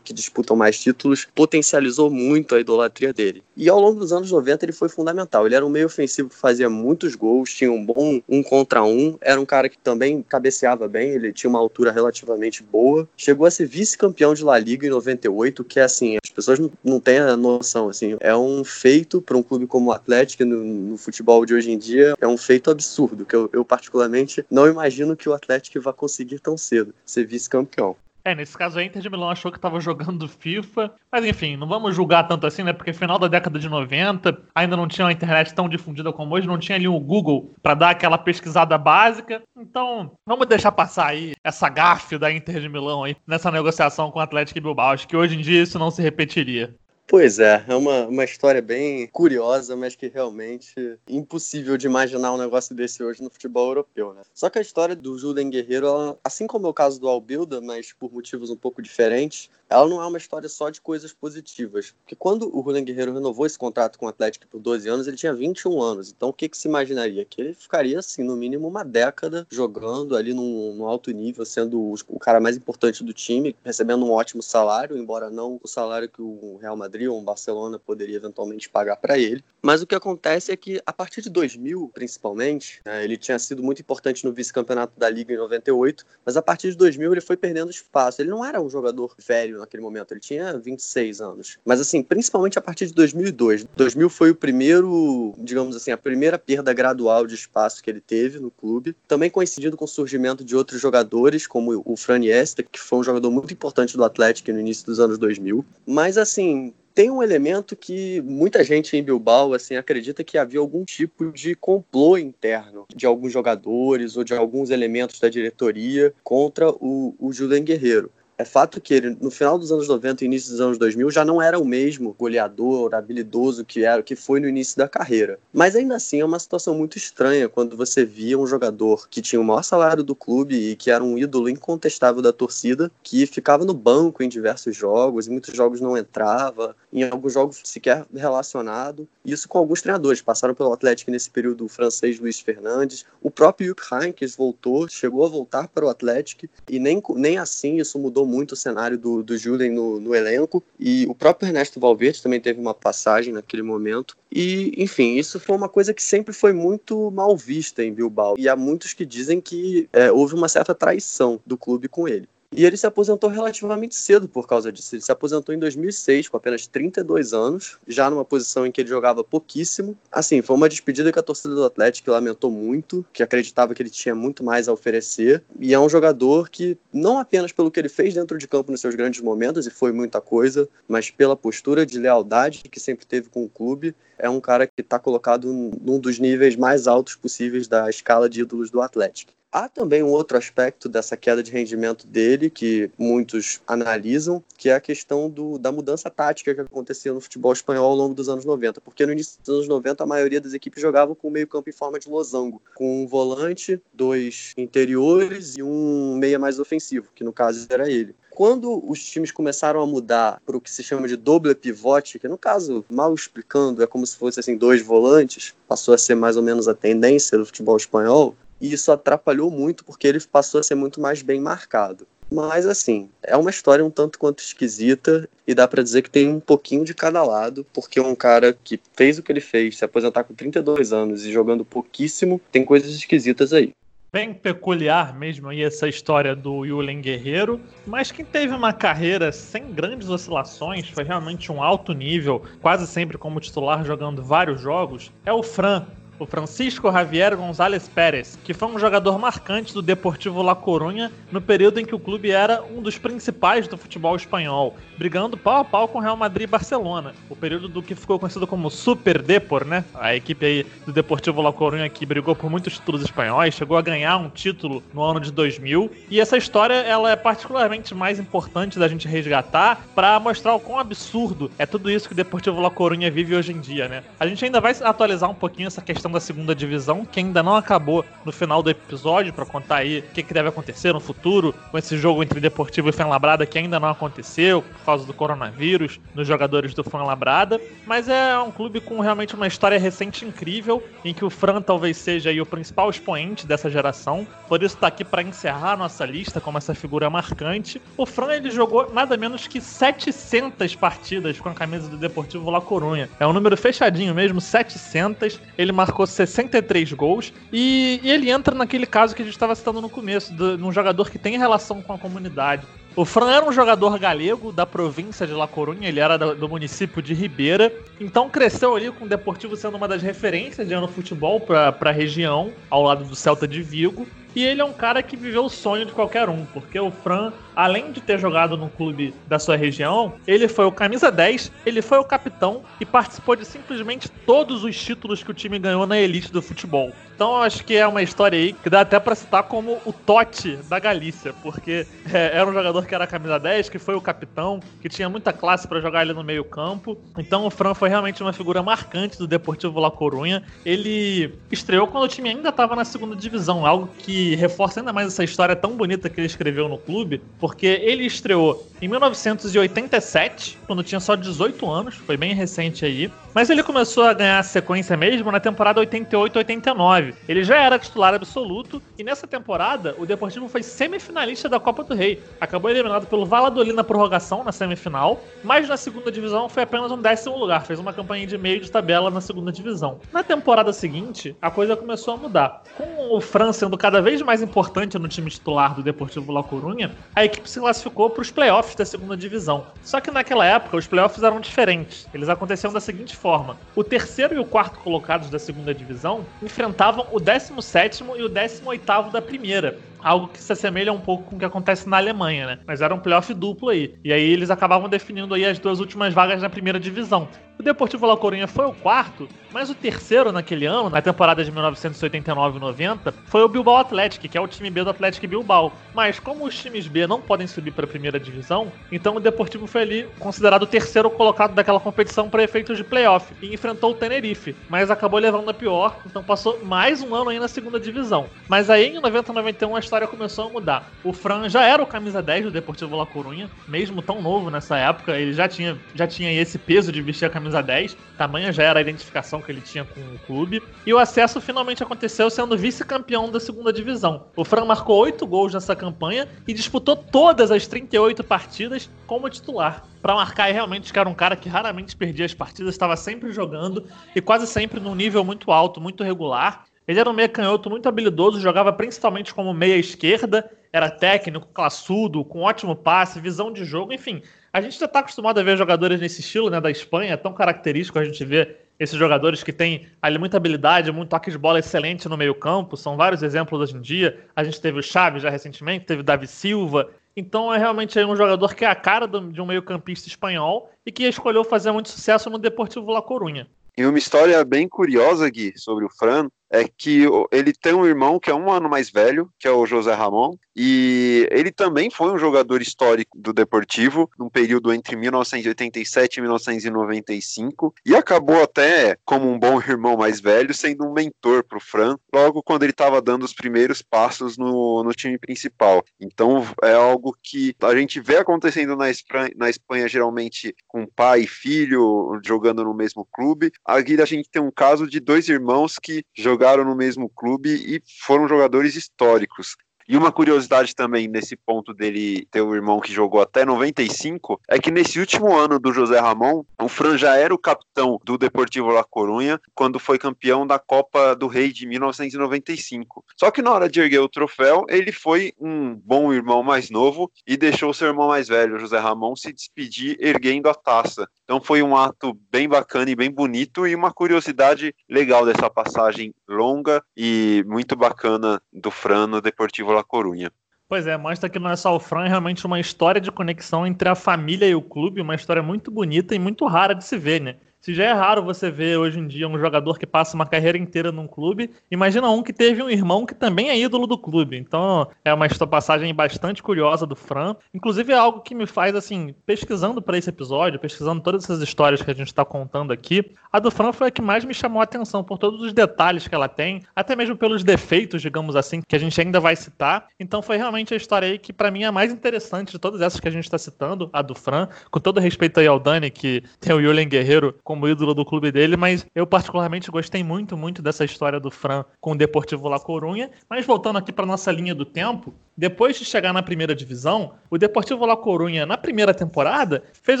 que disputam mais títulos potencializou muito a idolatria dele. E ao longo dos anos 90 ele foi fundamental. Ele era um meio ofensivo que fazia muitos gols, tinha um bom um contra um, era um cara que também cabeceava bem, ele tinha uma altura relativamente boa. Chegou a ser vice-campeão de La Liga em 98, que é assim, as pessoas não, têm a noção, assim, é um feito para um clube como o Atlético no, no, futebol de hoje em dia, é um feito absurdo, que eu, eu particularmente não imagino que o Atlético vá conseguir tão cedo ser vice-campeão. É, nesse caso a Inter de Milão achou que estava jogando FIFA, mas enfim, não vamos julgar tanto assim, né? Porque final da década de 90 ainda não tinha uma internet tão difundida como hoje, não tinha ali o Google para dar aquela pesquisada básica. Então, vamos deixar passar aí essa gafe da Inter de Milão aí nessa negociação com o Atlético Bilbao. Acho que hoje em dia isso não se repetiria. Pois é, é uma, uma história bem curiosa, mas que realmente é impossível de imaginar um negócio desse hoje no futebol europeu, né? Só que a história do Julian Guerreiro, ela, assim como é o caso do Albilda, mas por motivos um pouco diferentes, ela não é uma história só de coisas positivas. Porque quando o Julian Guerreiro renovou esse contrato com o Atlético por 12 anos, ele tinha 21 anos. Então o que, que se imaginaria? Que ele ficaria, assim, no mínimo uma década jogando ali num, num alto nível, sendo o, o cara mais importante do time, recebendo um ótimo salário, embora não o salário que o Real Madrid ou um Barcelona poderia eventualmente pagar para ele. Mas o que acontece é que a partir de 2000, principalmente, né, ele tinha sido muito importante no vice-campeonato da Liga em 98, mas a partir de 2000 ele foi perdendo espaço. Ele não era um jogador velho naquele momento, ele tinha 26 anos. Mas assim, principalmente a partir de 2002. 2000 foi o primeiro, digamos assim, a primeira perda gradual de espaço que ele teve no clube. Também coincidindo com o surgimento de outros jogadores, como o Fran Iniesta, que foi um jogador muito importante do Atlético no início dos anos 2000. Mas assim, tem um elemento que muita gente em Bilbao assim acredita que havia algum tipo de complô interno de alguns jogadores ou de alguns elementos da diretoria contra o, o Julian Guerreiro. É fato que ele, no final dos anos 90 e início dos anos 2000, já não era o mesmo goleador, habilidoso que era, que foi no início da carreira. Mas ainda assim é uma situação muito estranha quando você via um jogador que tinha o maior salário do clube e que era um ídolo incontestável da torcida, que ficava no banco em diversos jogos, em muitos jogos não entrava, em alguns jogos sequer relacionado. Isso com alguns treinadores. Passaram pelo Atlético nesse período o francês Luiz Fernandes. O próprio Jupp Heynckes voltou, chegou a voltar para o Atlético e nem, nem assim isso mudou muito o cenário do, do Julen no, no elenco. E o próprio Ernesto Valverde também teve uma passagem naquele momento. E, enfim, isso foi uma coisa que sempre foi muito mal vista em Bilbao. E há muitos que dizem que é, houve uma certa traição do clube com ele. E ele se aposentou relativamente cedo por causa disso. Ele se aposentou em 2006, com apenas 32 anos, já numa posição em que ele jogava pouquíssimo. Assim, foi uma despedida que a torcida do Atlético lamentou muito, que acreditava que ele tinha muito mais a oferecer. E é um jogador que, não apenas pelo que ele fez dentro de campo nos seus grandes momentos, e foi muita coisa, mas pela postura de lealdade que sempre teve com o clube, é um cara que está colocado num dos níveis mais altos possíveis da escala de ídolos do Atlético. Há também um outro aspecto dessa queda de rendimento dele, que muitos analisam, que é a questão do, da mudança tática que acontecia no futebol espanhol ao longo dos anos 90. Porque no início dos anos 90, a maioria das equipes jogavam com o meio-campo em forma de losango, com um volante, dois interiores e um meia mais ofensivo, que no caso era ele quando os times começaram a mudar para o que se chama de doble pivote, que no caso, mal explicando, é como se fosse assim dois volantes, passou a ser mais ou menos a tendência do futebol espanhol, e isso atrapalhou muito porque ele passou a ser muito mais bem marcado. Mas assim, é uma história um tanto quanto esquisita e dá para dizer que tem um pouquinho de cada lado, porque um cara que fez o que ele fez, se aposentar com 32 anos e jogando pouquíssimo, tem coisas esquisitas aí. Bem peculiar mesmo aí essa história do Yulen Guerreiro, mas quem teve uma carreira sem grandes oscilações, foi realmente um alto nível, quase sempre como titular jogando vários jogos, é o Fran, o Francisco Javier González Pérez, que foi um jogador marcante do Deportivo La Coruña no período em que o clube era um dos principais do futebol espanhol, brigando pau a pau com Real Madrid e Barcelona. O período do que ficou conhecido como Super Depor, né? A equipe aí do Deportivo La Coruña que brigou por muitos títulos espanhóis, chegou a ganhar um título no ano de 2000. E essa história ela é particularmente mais importante da gente resgatar para mostrar o quão absurdo é tudo isso que o Deportivo La Coruña vive hoje em dia, né? A gente ainda vai atualizar um pouquinho essa questão da segunda divisão, que ainda não acabou no final do episódio, para contar aí o que, que, deve acontecer no futuro com esse jogo entre Deportivo e Fuenlabrada, que ainda não aconteceu por causa do coronavírus nos jogadores do Fuenlabrada. Mas é um clube com realmente uma história recente incrível, em que o Fran talvez seja aí o principal expoente dessa geração. Por isso está aqui para encerrar a nossa lista como essa figura marcante. O Fran ele jogou nada menos que 700 partidas com a camisa do Deportivo La Coruña. É um número fechadinho mesmo, 700. Ele marcou marcou 63 gols. E, e ele entra naquele caso que a gente estava citando no começo, de, um jogador que tem relação com a comunidade. O Fran era um jogador galego da província de La Coruña, ele era do, município de Ribeira, então cresceu ali com o Deportivo sendo uma das referências de no futebol para a região, ao lado do Celta de Vigo. E ele é um cara que viveu o sonho de qualquer um, porque o Fran, além de ter jogado no clube da sua região, ele foi o camisa 10, ele foi o capitão e participou de simplesmente todos os títulos que o time ganhou na elite do futebol. Então acho que é uma história aí que dá até para citar como o Totti da Galícia, porque é, era um jogador que era camisa 10, que foi o capitão, que tinha muita classe para jogar ali no meio-campo. Então o Fran foi realmente uma figura marcante do Deportivo La Coruña. Ele estreou quando o time ainda estava na segunda divisão, algo que reforça ainda mais essa história tão bonita que ele escreveu no clube, porque ele estreou em 1987, quando tinha só 18 anos, foi bem recente aí. Mas ele começou a ganhar sequência mesmo na temporada 88-89. Ele já era titular absoluto e nessa temporada o Deportivo foi semifinalista da Copa do Rei. Acabou eliminado pelo Valladolid na prorrogação na semifinal, mas na segunda divisão foi apenas um décimo lugar, fez uma campanha de meio de tabela na segunda divisão. Na temporada seguinte, a coisa começou a mudar. Com o Fran sendo cada vez mais importante no time titular do Deportivo La Corunha, a equipe se classificou para os playoffs da segunda divisão. Só que naquela época os playoffs eram diferentes. Eles aconteciam da seguinte forma: o terceiro e o quarto colocados da segunda divisão enfrentavam o 17 e o 18 da primeira algo que se assemelha um pouco com o que acontece na Alemanha, né? Mas era um playoff duplo aí. E aí eles acabavam definindo aí as duas últimas vagas na primeira divisão. O Deportivo La Coruña foi o quarto, mas o terceiro naquele ano, na temporada de 1989-90, foi o Bilbao Athletic, que é o time B do Atlético Bilbao. Mas como os times B não podem subir para a primeira divisão, então o Deportivo foi ali considerado o terceiro colocado daquela competição para efeitos de playoff e enfrentou o Tenerife, mas acabou levando a pior, então passou mais um ano aí na segunda divisão. Mas aí em 90-91 a história começou a mudar. O Fran já era o camisa 10 do Deportivo La Coruña, mesmo tão novo nessa época, ele já tinha, já tinha esse peso de vestir a camisa camisa 10, tamanha já era a identificação que ele tinha com o clube. E o acesso finalmente aconteceu sendo vice-campeão da segunda divisão. O Fran marcou 8 gols nessa campanha e disputou todas as 38 partidas como titular. Para marcar, realmente que era um cara que raramente perdia as partidas, estava sempre jogando e quase sempre num nível muito alto, muito regular. Ele era um meia canhoto muito habilidoso, jogava principalmente como meia esquerda, era técnico, classudo, com ótimo passe, visão de jogo, enfim, a gente já está acostumado a ver jogadores nesse estilo, né, da Espanha, tão característico a gente ver esses jogadores que têm ali muita habilidade, muito toque de bola excelente no meio-campo. São vários exemplos hoje em dia. A gente teve o Chaves já recentemente, teve o Davi Silva. Então é realmente um jogador que é a cara de um meio-campista espanhol e que escolheu fazer muito sucesso no Deportivo La Coruña. E uma história bem curiosa, Gui, sobre o Fran, é que ele tem um irmão que é um ano mais velho, que é o José Ramon, e ele também foi um jogador histórico do Deportivo, num período entre 1987 e 1995, e acabou até, como um bom irmão mais velho, sendo um mentor para o Fran, logo quando ele estava dando os primeiros passos no, no time principal. Então é algo que a gente vê acontecendo na Espanha, na Espanha geralmente com pai e filho jogando no mesmo clube. Aqui a gente tem um caso de dois irmãos que jogam jogaram no mesmo clube e foram jogadores históricos. E uma curiosidade também nesse ponto dele ter o irmão que jogou até 95 é que nesse último ano do José Ramon, o Fran já era o capitão do Deportivo La Coruña quando foi campeão da Copa do Rei de 1995. Só que na hora de erguer o troféu, ele foi um bom irmão mais novo e deixou seu irmão mais velho, José Ramon, se despedir erguendo a taça. Então foi um ato bem bacana e bem bonito e uma curiosidade legal dessa passagem longa e muito bacana do Fran no Deportivo La La Corunha. Pois é, mostra que não é Fran, é realmente uma história de conexão entre a família e o clube, uma história muito bonita e muito rara de se ver, né? Se já é raro você ver hoje em dia um jogador que passa uma carreira inteira num clube, imagina um que teve um irmão que também é ídolo do clube. Então é uma passagem bastante curiosa do Fran. Inclusive é algo que me faz, assim, pesquisando para esse episódio, pesquisando todas essas histórias que a gente está contando aqui, a do Fran foi a que mais me chamou a atenção por todos os detalhes que ela tem, até mesmo pelos defeitos, digamos assim, que a gente ainda vai citar. Então foi realmente a história aí que para mim é a mais interessante de todas essas que a gente está citando, a do Fran. Com todo respeito aí ao Dani, que tem o Julian Guerreiro como ídolo do clube dele, mas eu particularmente gostei muito, muito dessa história do Fran com o Deportivo La Corunha. Mas voltando aqui para nossa linha do tempo, depois de chegar na primeira divisão, o Deportivo La Corunha, na primeira temporada, fez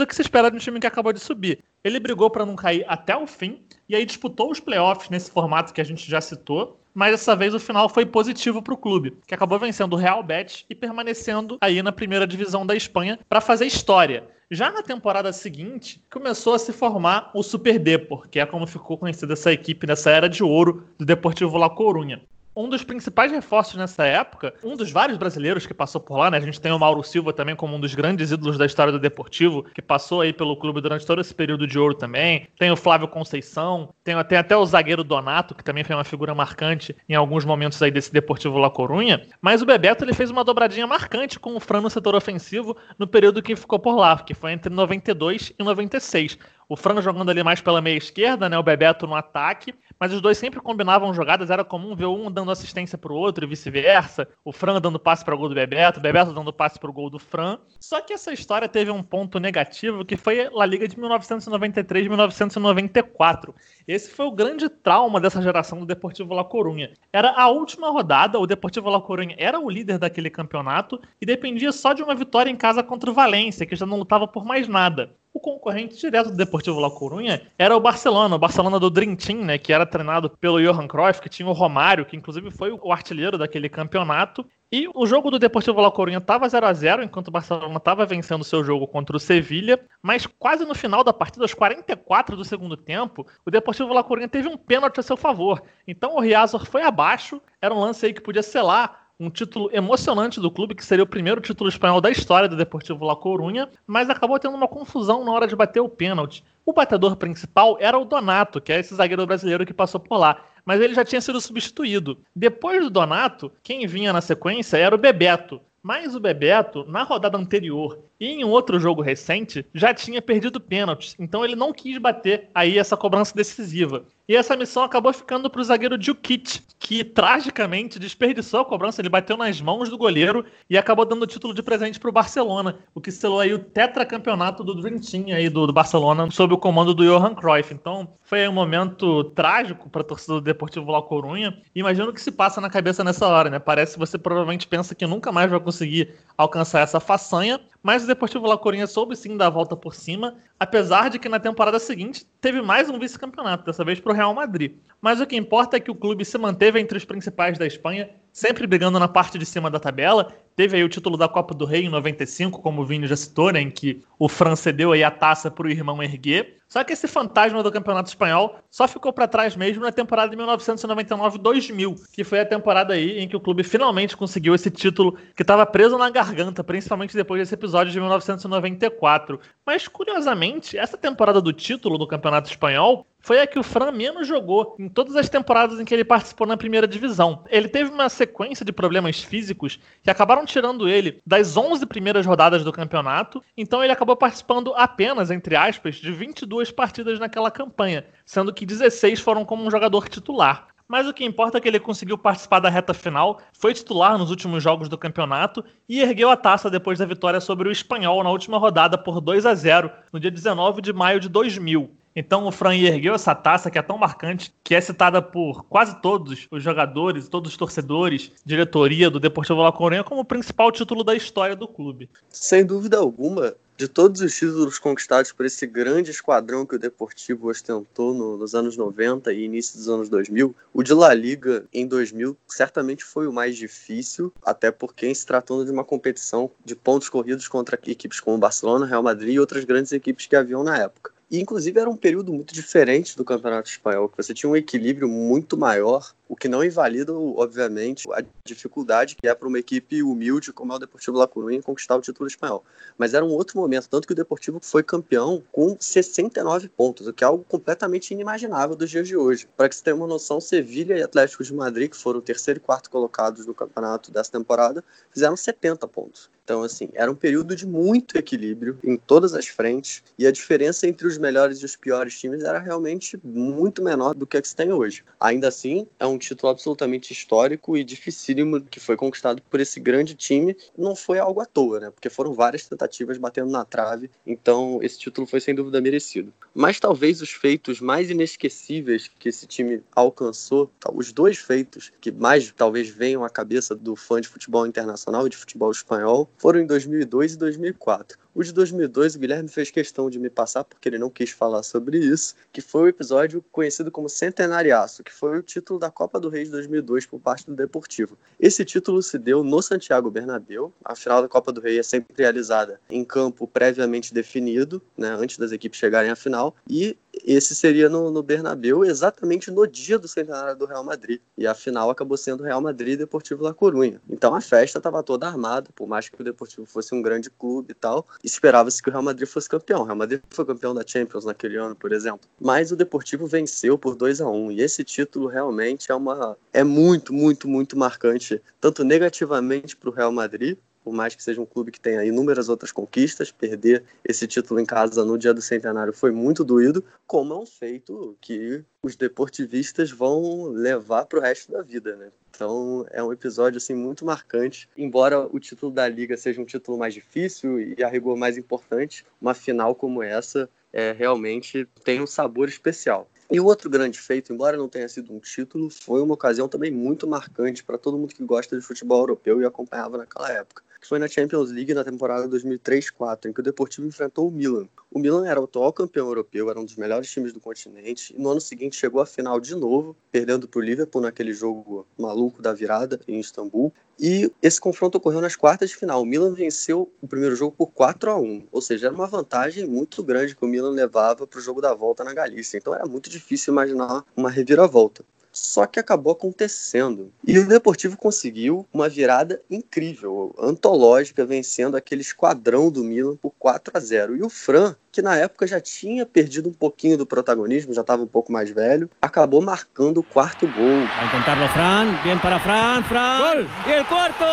o que se espera de um time que acabou de subir. Ele brigou para não cair até o fim e aí disputou os playoffs nesse formato que a gente já citou, mas dessa vez o final foi positivo para o clube, que acabou vencendo o Real Betis e permanecendo aí na primeira divisão da Espanha para fazer história. Já na temporada seguinte, começou a se formar o Super Depor, que é como ficou conhecida essa equipe nessa era de ouro do Deportivo La Coruña um dos principais reforços nessa época, um dos vários brasileiros que passou por lá, né? A gente tem o Mauro Silva também como um dos grandes ídolos da história do Deportivo, que passou aí pelo clube durante todo esse período de ouro também. Tem o Flávio Conceição, tem, tem até o zagueiro Donato, que também foi uma figura marcante em alguns momentos aí desse Deportivo La Corunha. Mas o Bebeto ele fez uma dobradinha marcante com o Fran no setor ofensivo no período que ficou por lá, que foi entre 92 e 96 o Fran jogando ali mais pela meia esquerda, né? O Bebeto no ataque, mas os dois sempre combinavam jogadas, era comum ver um dando assistência para o outro e vice-versa, o Fran dando passe para o gol do Bebeto, o Bebeto dando passe para o gol do Fran. Só que essa história teve um ponto negativo que foi a Liga de 1993-1994. Esse foi o grande trauma dessa geração do Deportivo La Corunha. Era a última rodada, o Deportivo La Corunha era o líder daquele campeonato e dependia só de uma vitória em casa contra o Valência, que já não lutava por mais nada. O concorrente direto do Deportivo La Coruña era o Barcelona, o Barcelona do Dream Team, né, que era treinado pelo Johan Cruyff, que tinha o Romário, que inclusive foi o artilheiro daquele campeonato. E o jogo do Deportivo La Coruña estava 0 a 0 enquanto o Barcelona estava vencendo seu jogo contra o Sevilha, mas quase no final da partida, aos 44 do segundo tempo, o Deportivo La Coruña teve um pênalti a seu favor. Então o Riazor foi abaixo, era um lance aí que podia selar um título emocionante do clube, que seria o primeiro título espanhol da história do Deportivo La Coruña, mas acabou tendo uma confusão na hora de bater o pênalti. O batedor principal era o Donato, que é esse zagueiro brasileiro que passou por lá, mas ele já tinha sido substituído. Depois do Donato, quem vinha na sequência era o Bebeto, mas o Bebeto, na rodada anterior e em outro jogo recente, já tinha perdido pênaltis, então ele não quis bater aí essa cobrança decisiva. E essa missão acabou ficando para o zagueiro Djukic, que tragicamente desperdiçou a cobrança, ele bateu nas mãos do goleiro e acabou dando o título de presente para o Barcelona, o que selou aí o tetracampeonato do Dream Team aí do, do Barcelona sob o comando do Johan Cruyff. Então foi um momento trágico para a torcida do Deportivo La Coruña. Imagino o que se passa na cabeça nessa hora, né? Parece que você provavelmente pensa que nunca mais vai conseguir alcançar essa façanha, mas o Deportivo La Coruña soube sim dar a volta por cima, apesar de que na temporada seguinte teve mais um vice-campeonato, dessa vez para o Real Madrid. Mas o que importa é que o clube se manteve entre os principais da Espanha, sempre brigando na parte de cima da tabela. Teve aí o título da Copa do Rei em 95, como o Vini já citou, né, em que o Fran cedeu aí a taça para o irmão erguer. Só que esse fantasma do Campeonato Espanhol só ficou para trás mesmo na temporada de 1999-2000, que foi a temporada aí em que o clube finalmente conseguiu esse título que estava preso na garganta, principalmente depois desse episódio de 1994. Mas curiosamente, essa temporada do título do Campeonato Espanhol foi a que o Fran menos jogou em todas as temporadas em que ele participou na primeira divisão. Ele teve uma sequência de problemas físicos que acabaram tirando ele das 11 primeiras rodadas do campeonato, então ele acabou participando apenas, entre aspas, de 22 partidas naquela campanha, sendo que 16 foram como um jogador titular. Mas o que importa é que ele conseguiu participar da reta final, foi titular nos últimos jogos do campeonato e ergueu a taça depois da vitória sobre o Espanhol na última rodada por 2 a 0 no dia 19 de maio de 2000. Então o Fran ergueu essa taça que é tão marcante, que é citada por quase todos os jogadores, todos os torcedores, diretoria do Deportivo La Coruña como o principal título da história do clube. Sem dúvida alguma, de todos os títulos conquistados por esse grande esquadrão que o Deportivo ostentou no, nos anos 90 e início dos anos 2000, o de La Liga em 2000 certamente foi o mais difícil, até porque se tratando de uma competição de pontos corridos contra equipes como Barcelona, Real Madrid e outras grandes equipes que haviam na época. E, inclusive, era um período muito diferente do Campeonato Espanhol, que você tinha um equilíbrio muito maior, o que não invalida, obviamente, a dificuldade que é para uma equipe humilde como é o Deportivo La Coruña conquistar o título espanhol. Mas era um outro momento, tanto que o Deportivo foi campeão com 69 pontos, o que é algo completamente inimaginável dos dias de hoje. Para que você tenha uma noção, Sevilha e Atlético de Madrid, que foram o terceiro e quarto colocados no campeonato dessa temporada, fizeram 70 pontos. Então, assim, era um período de muito equilíbrio em todas as frentes e a diferença entre os melhores e os piores times era realmente muito menor do que a que se tem hoje. Ainda assim, é um título absolutamente histórico e dificílimo que foi conquistado por esse grande time. Não foi algo à toa, né? Porque foram várias tentativas batendo na trave, então esse título foi sem dúvida merecido. Mas talvez os feitos mais inesquecíveis que esse time alcançou, os dois feitos que mais talvez venham à cabeça do fã de futebol internacional e de futebol espanhol, foram em 2002 e 2004. O de 2002, o Guilherme fez questão de me passar, porque ele não quis falar sobre isso, que foi o episódio conhecido como Centenariaço, que foi o título da Copa do Rei de 2002 por parte do Deportivo. Esse título se deu no Santiago Bernabéu. A final da Copa do Rei é sempre realizada em campo previamente definido, né, antes das equipes chegarem à final, e esse seria no, no Bernabéu exatamente no dia do centenário do Real Madrid. E a final acabou sendo Real Madrid e Deportivo La Coruña. Então a festa estava toda armada, por mais que o Deportivo fosse um grande clube e tal, esperava-se que o Real Madrid fosse campeão. O Real Madrid foi campeão da Champions naquele ano, por exemplo. Mas o Deportivo venceu por 2 a 1 e esse título realmente é uma é muito, muito, muito marcante, tanto negativamente para o Real Madrid por mais que seja um clube que tenha inúmeras outras conquistas, perder esse título em casa no dia do centenário foi muito doído, como é um feito que os deportivistas vão levar para o resto da vida, né? Então é um episódio assim muito marcante. Embora o título da liga seja um título mais difícil e a rigor mais importante, uma final como essa é, realmente tem um sabor especial. E o outro grande feito, embora não tenha sido um título, foi uma ocasião também muito marcante para todo mundo que gosta de futebol europeu e acompanhava naquela época que foi na Champions League na temporada 2003-4, em que o Deportivo enfrentou o Milan. O Milan era o atual campeão europeu, era um dos melhores times do continente, e no ano seguinte chegou à final de novo, perdendo para o Liverpool naquele jogo maluco da virada em Istambul. E esse confronto ocorreu nas quartas de final. O Milan venceu o primeiro jogo por 4 a 1 ou seja, era uma vantagem muito grande que o Milan levava para o jogo da volta na Galícia. Então era muito difícil imaginar uma reviravolta. Só que acabou acontecendo. E o Deportivo conseguiu uma virada incrível, antológica, vencendo aquele esquadrão do Milan por 4 a 0. E o Fran, que na época já tinha perdido um pouquinho do protagonismo, já estava um pouco mais velho, acabou marcando o quarto gol. Vai tentarlo Fran, bien para Fran, Fran. Gol! E o quarto!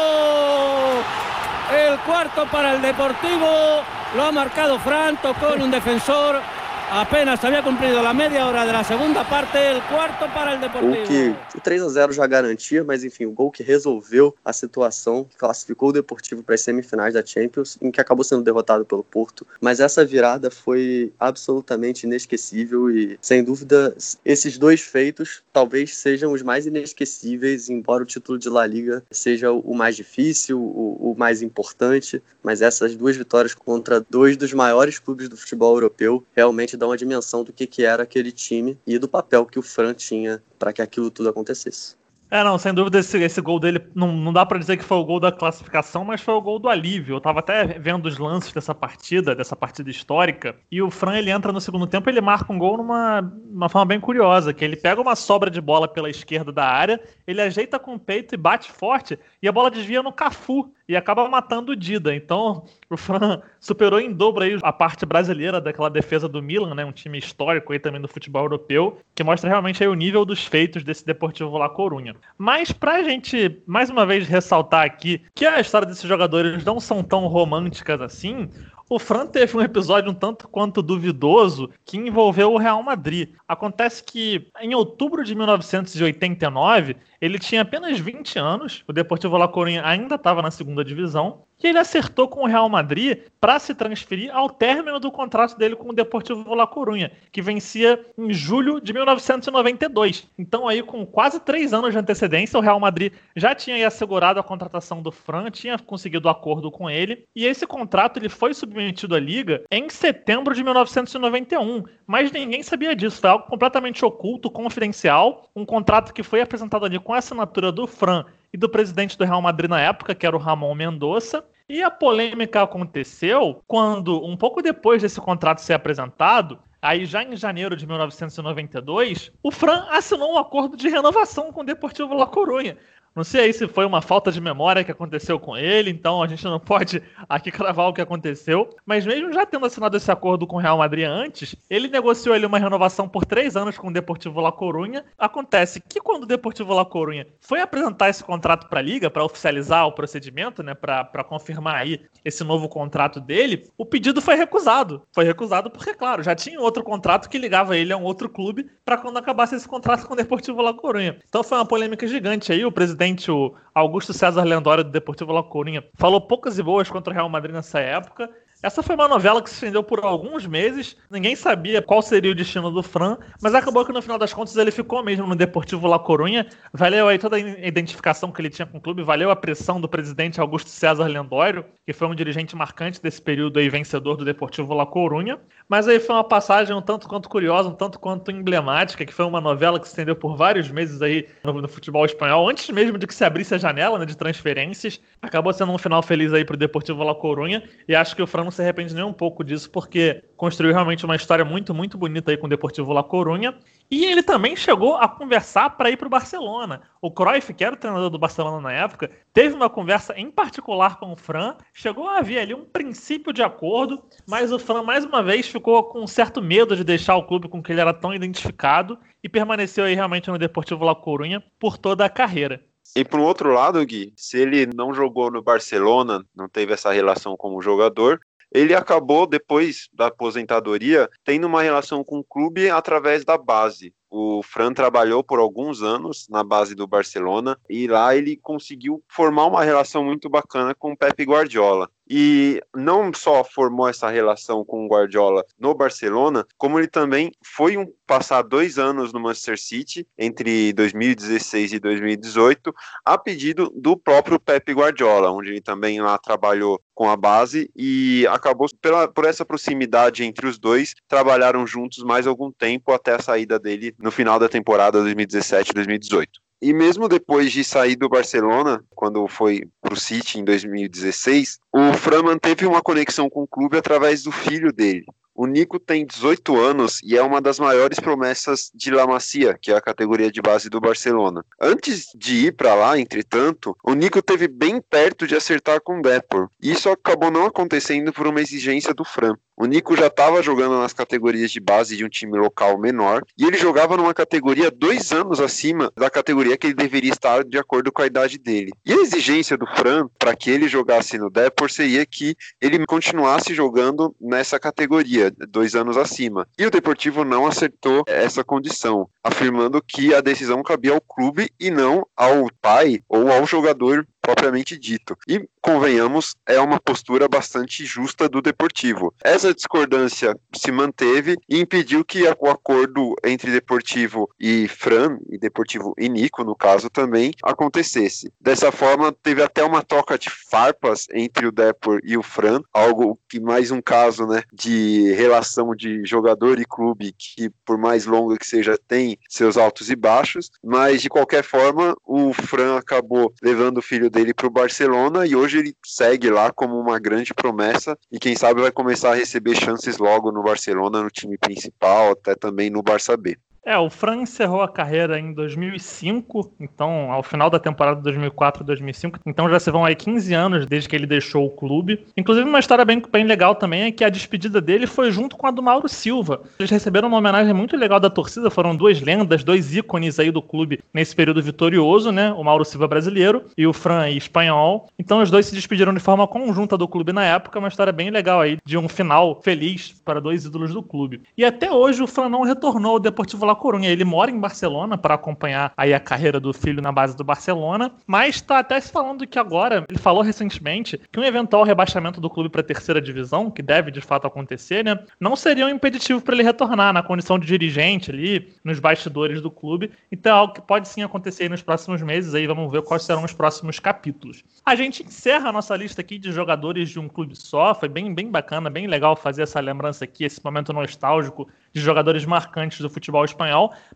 El quarto para el Deportivo. Lo ha marcado Fran, tocó en un defensor. Apenas havia cumprido a meia hora da segunda parte, o quarto para o Deportivo. O que o 3 a 0 já garantia, mas enfim, o gol que resolveu a situação, que classificou o Deportivo para as semifinais da Champions, em que acabou sendo derrotado pelo Porto. Mas essa virada foi absolutamente inesquecível e, sem dúvida, esses dois feitos talvez sejam os mais inesquecíveis, embora o título de La Liga seja o mais difícil, o, o mais importante. Mas essas duas vitórias contra dois dos maiores clubes do futebol europeu realmente dá uma dimensão do que, que era aquele time e do papel que o Fran tinha para que aquilo tudo acontecesse. É, não, sem dúvida esse, esse gol dele, não, não dá para dizer que foi o gol da classificação, mas foi o gol do alívio. Eu tava até vendo os lances dessa partida, dessa partida histórica, e o Fran, ele entra no segundo tempo, ele marca um gol numa uma forma bem curiosa, que ele pega uma sobra de bola pela esquerda da área, ele ajeita com o peito e bate forte, e a bola desvia no Cafu, e acaba matando o Dida. Então, o Fran superou em dobro aí a parte brasileira daquela defesa do Milan, né? Um time histórico aí também do futebol europeu, que mostra realmente aí o nível dos feitos desse Deportivo La Corunha. Mas pra gente, mais uma vez, ressaltar aqui que a história desses jogadores não são tão românticas assim, o Fran teve um episódio um tanto quanto duvidoso que envolveu o Real Madrid. Acontece que em outubro de 1989, ele tinha apenas 20 anos, o Deportivo La Coruña ainda estava na segunda divisão, e ele acertou com o Real Madrid para se transferir ao término do contrato dele com o Deportivo La Coruña, que vencia em julho de 1992. Então aí com quase três anos de antecedência, o Real Madrid já tinha assegurado a contratação do Fran, tinha conseguido acordo com ele, e esse contrato ele foi submetido à liga em setembro de 1991, mas ninguém sabia disso, foi algo completamente oculto, confidencial, um contrato que foi apresentado ali com a assinatura do Fran e do presidente do Real Madrid na época, que era o Ramon Mendonça. E a polêmica aconteceu quando, um pouco depois desse contrato ser apresentado, aí já em janeiro de 1992, o Fran assinou um acordo de renovação com o Deportivo La Coruña. Não sei se foi uma falta de memória que aconteceu com ele, então a gente não pode aqui cravar o que aconteceu. Mas mesmo já tendo assinado esse acordo com o Real Madrid antes, ele negociou ali uma renovação por três anos com o Deportivo La Coruña. Acontece que quando o Deportivo La Coruña foi apresentar esse contrato para a Liga, para oficializar o procedimento, né, para confirmar aí esse novo contrato dele, o pedido foi recusado. Foi recusado porque, claro, já tinha outro contrato que ligava ele a um outro clube para quando acabasse esse contrato com o Deportivo La Coruña. Então foi uma polêmica gigante aí. O presidente presidente, o Augusto César Lendório, do Deportivo La Coruña, falou poucas e boas contra o Real Madrid nessa época. Essa foi uma novela que se estendeu por alguns meses, ninguém sabia qual seria o destino do Fran, mas acabou que no final das contas ele ficou mesmo no Deportivo La Coruña. Valeu aí toda a identificação que ele tinha com o clube, valeu a pressão do presidente Augusto César Lendório, que foi um dirigente marcante desse período aí, vencedor do Deportivo La Coruña. Mas aí foi uma passagem um tanto quanto curiosa, um tanto quanto emblemática, que foi uma novela que se estendeu por vários meses aí no, no futebol espanhol, antes mesmo de que se abrisse a janela né, de transferências. Acabou sendo um final feliz aí pro Deportivo La Coruña, e acho que o Fran não se arrepende nem um pouco disso, porque construiu realmente uma história muito, muito bonita aí com o Deportivo La Coruña. E ele também chegou a conversar para ir para o Barcelona. O Cruyff, que era o treinador do Barcelona na época, teve uma conversa em particular com o Fran. Chegou a haver ali um princípio de acordo, mas o Fran, mais uma vez, ficou com um certo medo de deixar o clube com que ele era tão identificado e permaneceu aí realmente no Deportivo La Coruña por toda a carreira. E por outro lado, Gui, se ele não jogou no Barcelona, não teve essa relação como jogador, ele acabou, depois da aposentadoria, tendo uma relação com o clube através da base. O Fran trabalhou por alguns anos na base do Barcelona e lá ele conseguiu formar uma relação muito bacana com o Pepe Guardiola. E não só formou essa relação com o Guardiola no Barcelona, como ele também foi um, passar dois anos no Manchester City, entre 2016 e 2018, a pedido do próprio Pepe Guardiola, onde ele também lá trabalhou com a base e acabou, pela, por essa proximidade entre os dois, trabalharam juntos mais algum tempo até a saída dele no final da temporada 2017-2018. E mesmo depois de sair do Barcelona, quando foi para o City em 2016, o Fran manteve uma conexão com o clube através do filho dele. O Nico tem 18 anos e é uma das maiores promessas de La Masia, que é a categoria de base do Barcelona. Antes de ir para lá, entretanto, o Nico teve bem perto de acertar com o Depor. Isso acabou não acontecendo por uma exigência do Fran. O Nico já estava jogando nas categorias de base de um time local menor e ele jogava numa categoria dois anos acima da categoria que ele deveria estar de acordo com a idade dele. E a exigência do Fran para que ele jogasse no Depor seria que ele continuasse jogando nessa categoria, dois anos acima. E o Deportivo não acertou essa condição, afirmando que a decisão cabia ao clube e não ao pai ou ao jogador propriamente dito. E, convenhamos, é uma postura bastante justa do Deportivo. Essa discordância se manteve e impediu que o acordo entre Deportivo e Fran, e Deportivo e Nico, no caso também, acontecesse. Dessa forma, teve até uma troca de farpas entre o Depor e o Fran, algo que mais um caso né, de relação de jogador e clube que, por mais longa que seja, tem seus altos e baixos, mas de qualquer forma, o Fran acabou levando o filho dele para o Barcelona e hoje ele segue lá como uma grande promessa e quem sabe vai começar a receber chances logo no Barcelona, no time principal, até também no Barça B. É, o Fran encerrou a carreira em 2005, então ao final da temporada 2004-2005, então já se vão aí 15 anos desde que ele deixou o clube. Inclusive uma história bem, bem legal também é que a despedida dele foi junto com a do Mauro Silva. Eles receberam uma homenagem muito legal da torcida, foram duas lendas, dois ícones aí do clube nesse período vitorioso, né? O Mauro Silva brasileiro e o Fran espanhol. Então os dois se despediram de forma conjunta do clube na época, uma história bem legal aí de um final feliz para dois ídolos do clube. E até hoje o Fran não retornou ao Deportivo La Corunha. Ele mora em Barcelona para acompanhar aí a carreira do filho na base do Barcelona, mas está até se falando que agora, ele falou recentemente, que um eventual rebaixamento do clube para a terceira divisão, que deve de fato acontecer, né, não seria um impeditivo para ele retornar na condição de dirigente ali, nos bastidores do clube. Então é algo que pode sim acontecer nos próximos meses, aí vamos ver quais serão os próximos capítulos. A gente encerra a nossa lista aqui de jogadores de um clube só, foi bem, bem bacana, bem legal fazer essa lembrança aqui, esse momento nostálgico de jogadores marcantes do futebol espanhol,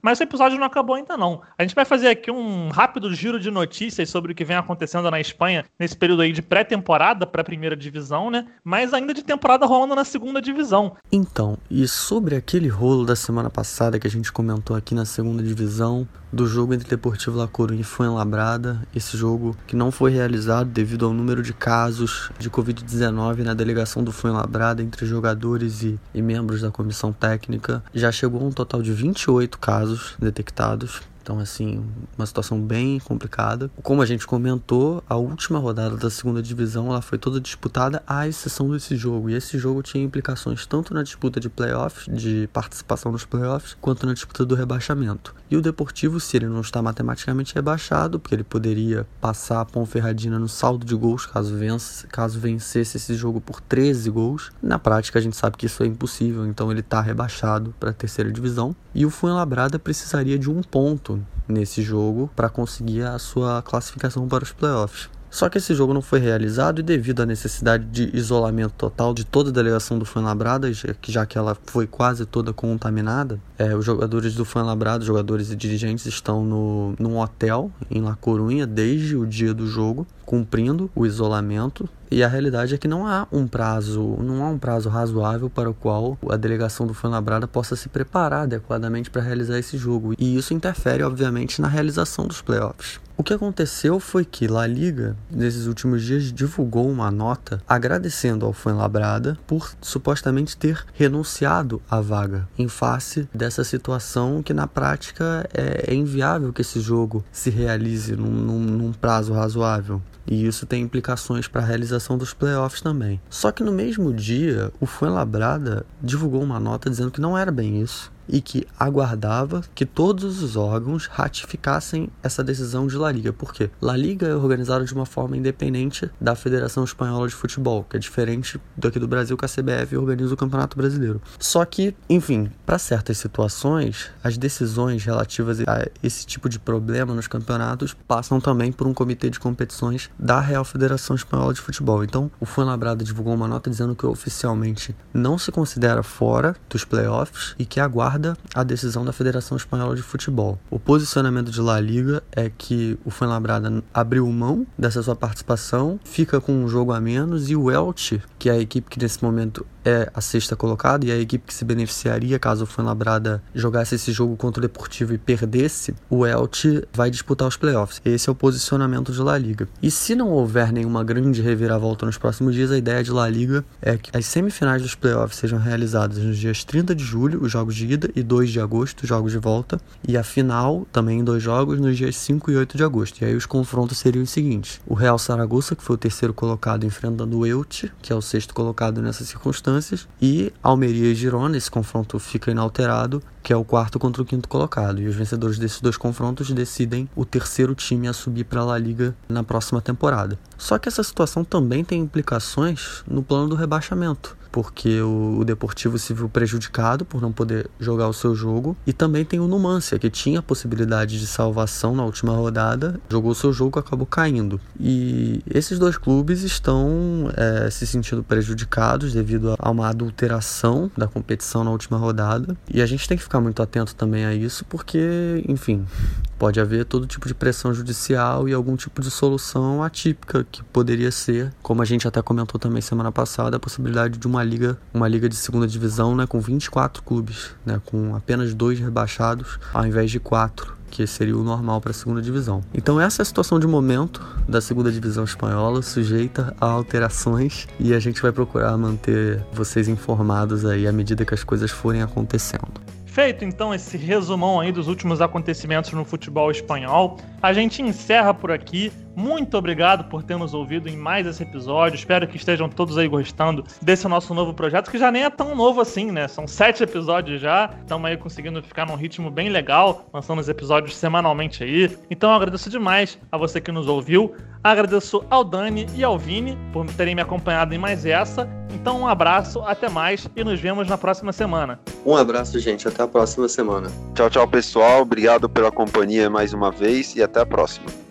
mas o episódio não acabou ainda não. A gente vai fazer aqui um rápido giro de notícias sobre o que vem acontecendo na Espanha nesse período aí de pré-temporada para a primeira divisão, né? Mas ainda de temporada rolando na segunda divisão. Então, e sobre aquele rolo da semana passada que a gente comentou aqui na segunda divisão, do jogo entre Deportivo La Coruña e Fuenlabrada, esse jogo que não foi realizado devido ao número de casos de Covid-19 na delegação do Fuenlabrada entre jogadores e, e membros da comissão técnica, já chegou a um total de 28 casos detectados então, assim, uma situação bem complicada. Como a gente comentou, a última rodada da segunda divisão ela foi toda disputada à exceção desse jogo. E esse jogo tinha implicações tanto na disputa de playoffs, de participação nos playoffs, quanto na disputa do rebaixamento. E o Deportivo, se ele não está matematicamente rebaixado, porque ele poderia passar a Ponferradina no saldo de gols caso, vence, caso vencesse esse jogo por 13 gols, na prática a gente sabe que isso é impossível, então ele está rebaixado para a terceira divisão. E o Fuenlabrada precisaria de um ponto nesse jogo para conseguir a sua classificação para os playoffs. Só que esse jogo não foi realizado e devido à necessidade de isolamento total de toda a delegação do Fuenlabrada, já que ela foi quase toda contaminada, é, os jogadores do Fuenlabrada, jogadores e dirigentes estão no, num hotel em La Corunha desde o dia do jogo, cumprindo o isolamento E a realidade é que não há um prazo, não há um prazo razoável para o qual a delegação do Fuenlabrada possa se preparar adequadamente para realizar esse jogo. E isso interfere, obviamente, na realização dos playoffs. O que aconteceu foi que La Liga, nesses últimos dias, divulgou uma nota agradecendo ao Fuenlabrada por supostamente ter renunciado à vaga em face dessa situação que na prática é, é inviável que esse jogo se realize num, num, num prazo razoável. E isso tem implicações para a realização dos playoffs também. Só que no mesmo dia, o Fuenlabrada divulgou uma nota dizendo que não era bem isso e que aguardava que todos os órgãos ratificassem essa decisão de La Liga. Por quê? La Liga é organizada de uma forma independente da Federação Espanhola de Futebol, que é diferente daqui do Brasil que a CBF organiza o Campeonato Brasileiro. Só que, enfim, para certas situações, as decisões relativas a esse tipo de problema nos campeonatos passam também por um comitê de competições da Real Federação Espanhola de Futebol. Então, o Fuenlabrada divulgou uma nota dizendo que oficialmente não se considera fora dos playoffs e que aguarda aguarda a decisão da Federação Espanhola de Futebol. O posicionamento de La Liga é que o Fuenlabrada abriu mão dessa sua participação, fica com um jogo a menos e o Elche, que é a equipe que nesse momento é a sexta colocada e a equipe que se beneficiaria caso o Fuenlabrada jogasse esse jogo contra o Deportivo e perdesse, o Elche vai disputar os playoffs. Esse é o posicionamento de La Liga. E se não houver nenhuma grande reviravolta nos próximos dias, a ideia de La Liga é que as semifinais dos playoffs sejam realizadas nos dias 30 de julho, os jogos de ida, e 2 de agosto, jogos de volta, e a final também em dois jogos nos dias 5 e 8 de agosto. E aí os confrontos seriam os seguintes: o Real Saragossa, que foi o terceiro colocado enfrentando o Elche, que é o sexto colocado nessas circunstâncias, e Almeria e Girona, esse confronto fica inalterado, que é o quarto contra o quinto colocado. E os vencedores desses dois confrontos decidem o terceiro time a subir para a La Liga na próxima temporada. Só que essa situação também tem implicações no plano do rebaixamento porque o, Deportivo se viu prejudicado por não poder jogar o seu jogo. E também tem o Numancia, que tinha a possibilidade de salvação na última rodada, jogou o seu jogo e acabou caindo. E esses dois clubes estão é, se sentindo prejudicados devido a uma adulteração da competição na última rodada. E a gente tem que ficar muito atento também a isso, porque, enfim, pode haver todo tipo de pressão judicial e algum tipo de solução atípica que poderia ser, como a gente até comentou também semana passada, a possibilidade de uma liga, uma liga de segunda divisão, né, com 24 clubes, né, com apenas dois rebaixados ao invés de quatro que seria o normal para a segunda divisão. Então essa é a situação de momento da segunda divisão espanhola, sujeita a alterações e a gente vai procurar manter vocês informados aí à medida que as coisas forem acontecendo. Feito então esse resumão aí dos últimos acontecimentos no futebol espanhol, a gente encerra por aqui. Muito obrigado por ter nos ouvido em mais esse episódio. Espero que estejam todos aí gostando desse nosso novo projeto, que já nem é tão novo assim, né? São sete episódios já. Estamos aí conseguindo ficar num ritmo bem legal, lançando os episódios semanalmente aí. Então eu agradeço demais a você que nos ouviu. Agradeço ao Dani e ao Vini por terem me acompanhado em mais essa. Então um abraço, até mais e nos vemos na próxima semana. Um abraço, gente. Até a próxima semana. Tchau, tchau, pessoal. Obrigado pela companhia mais uma vez e até a próxima.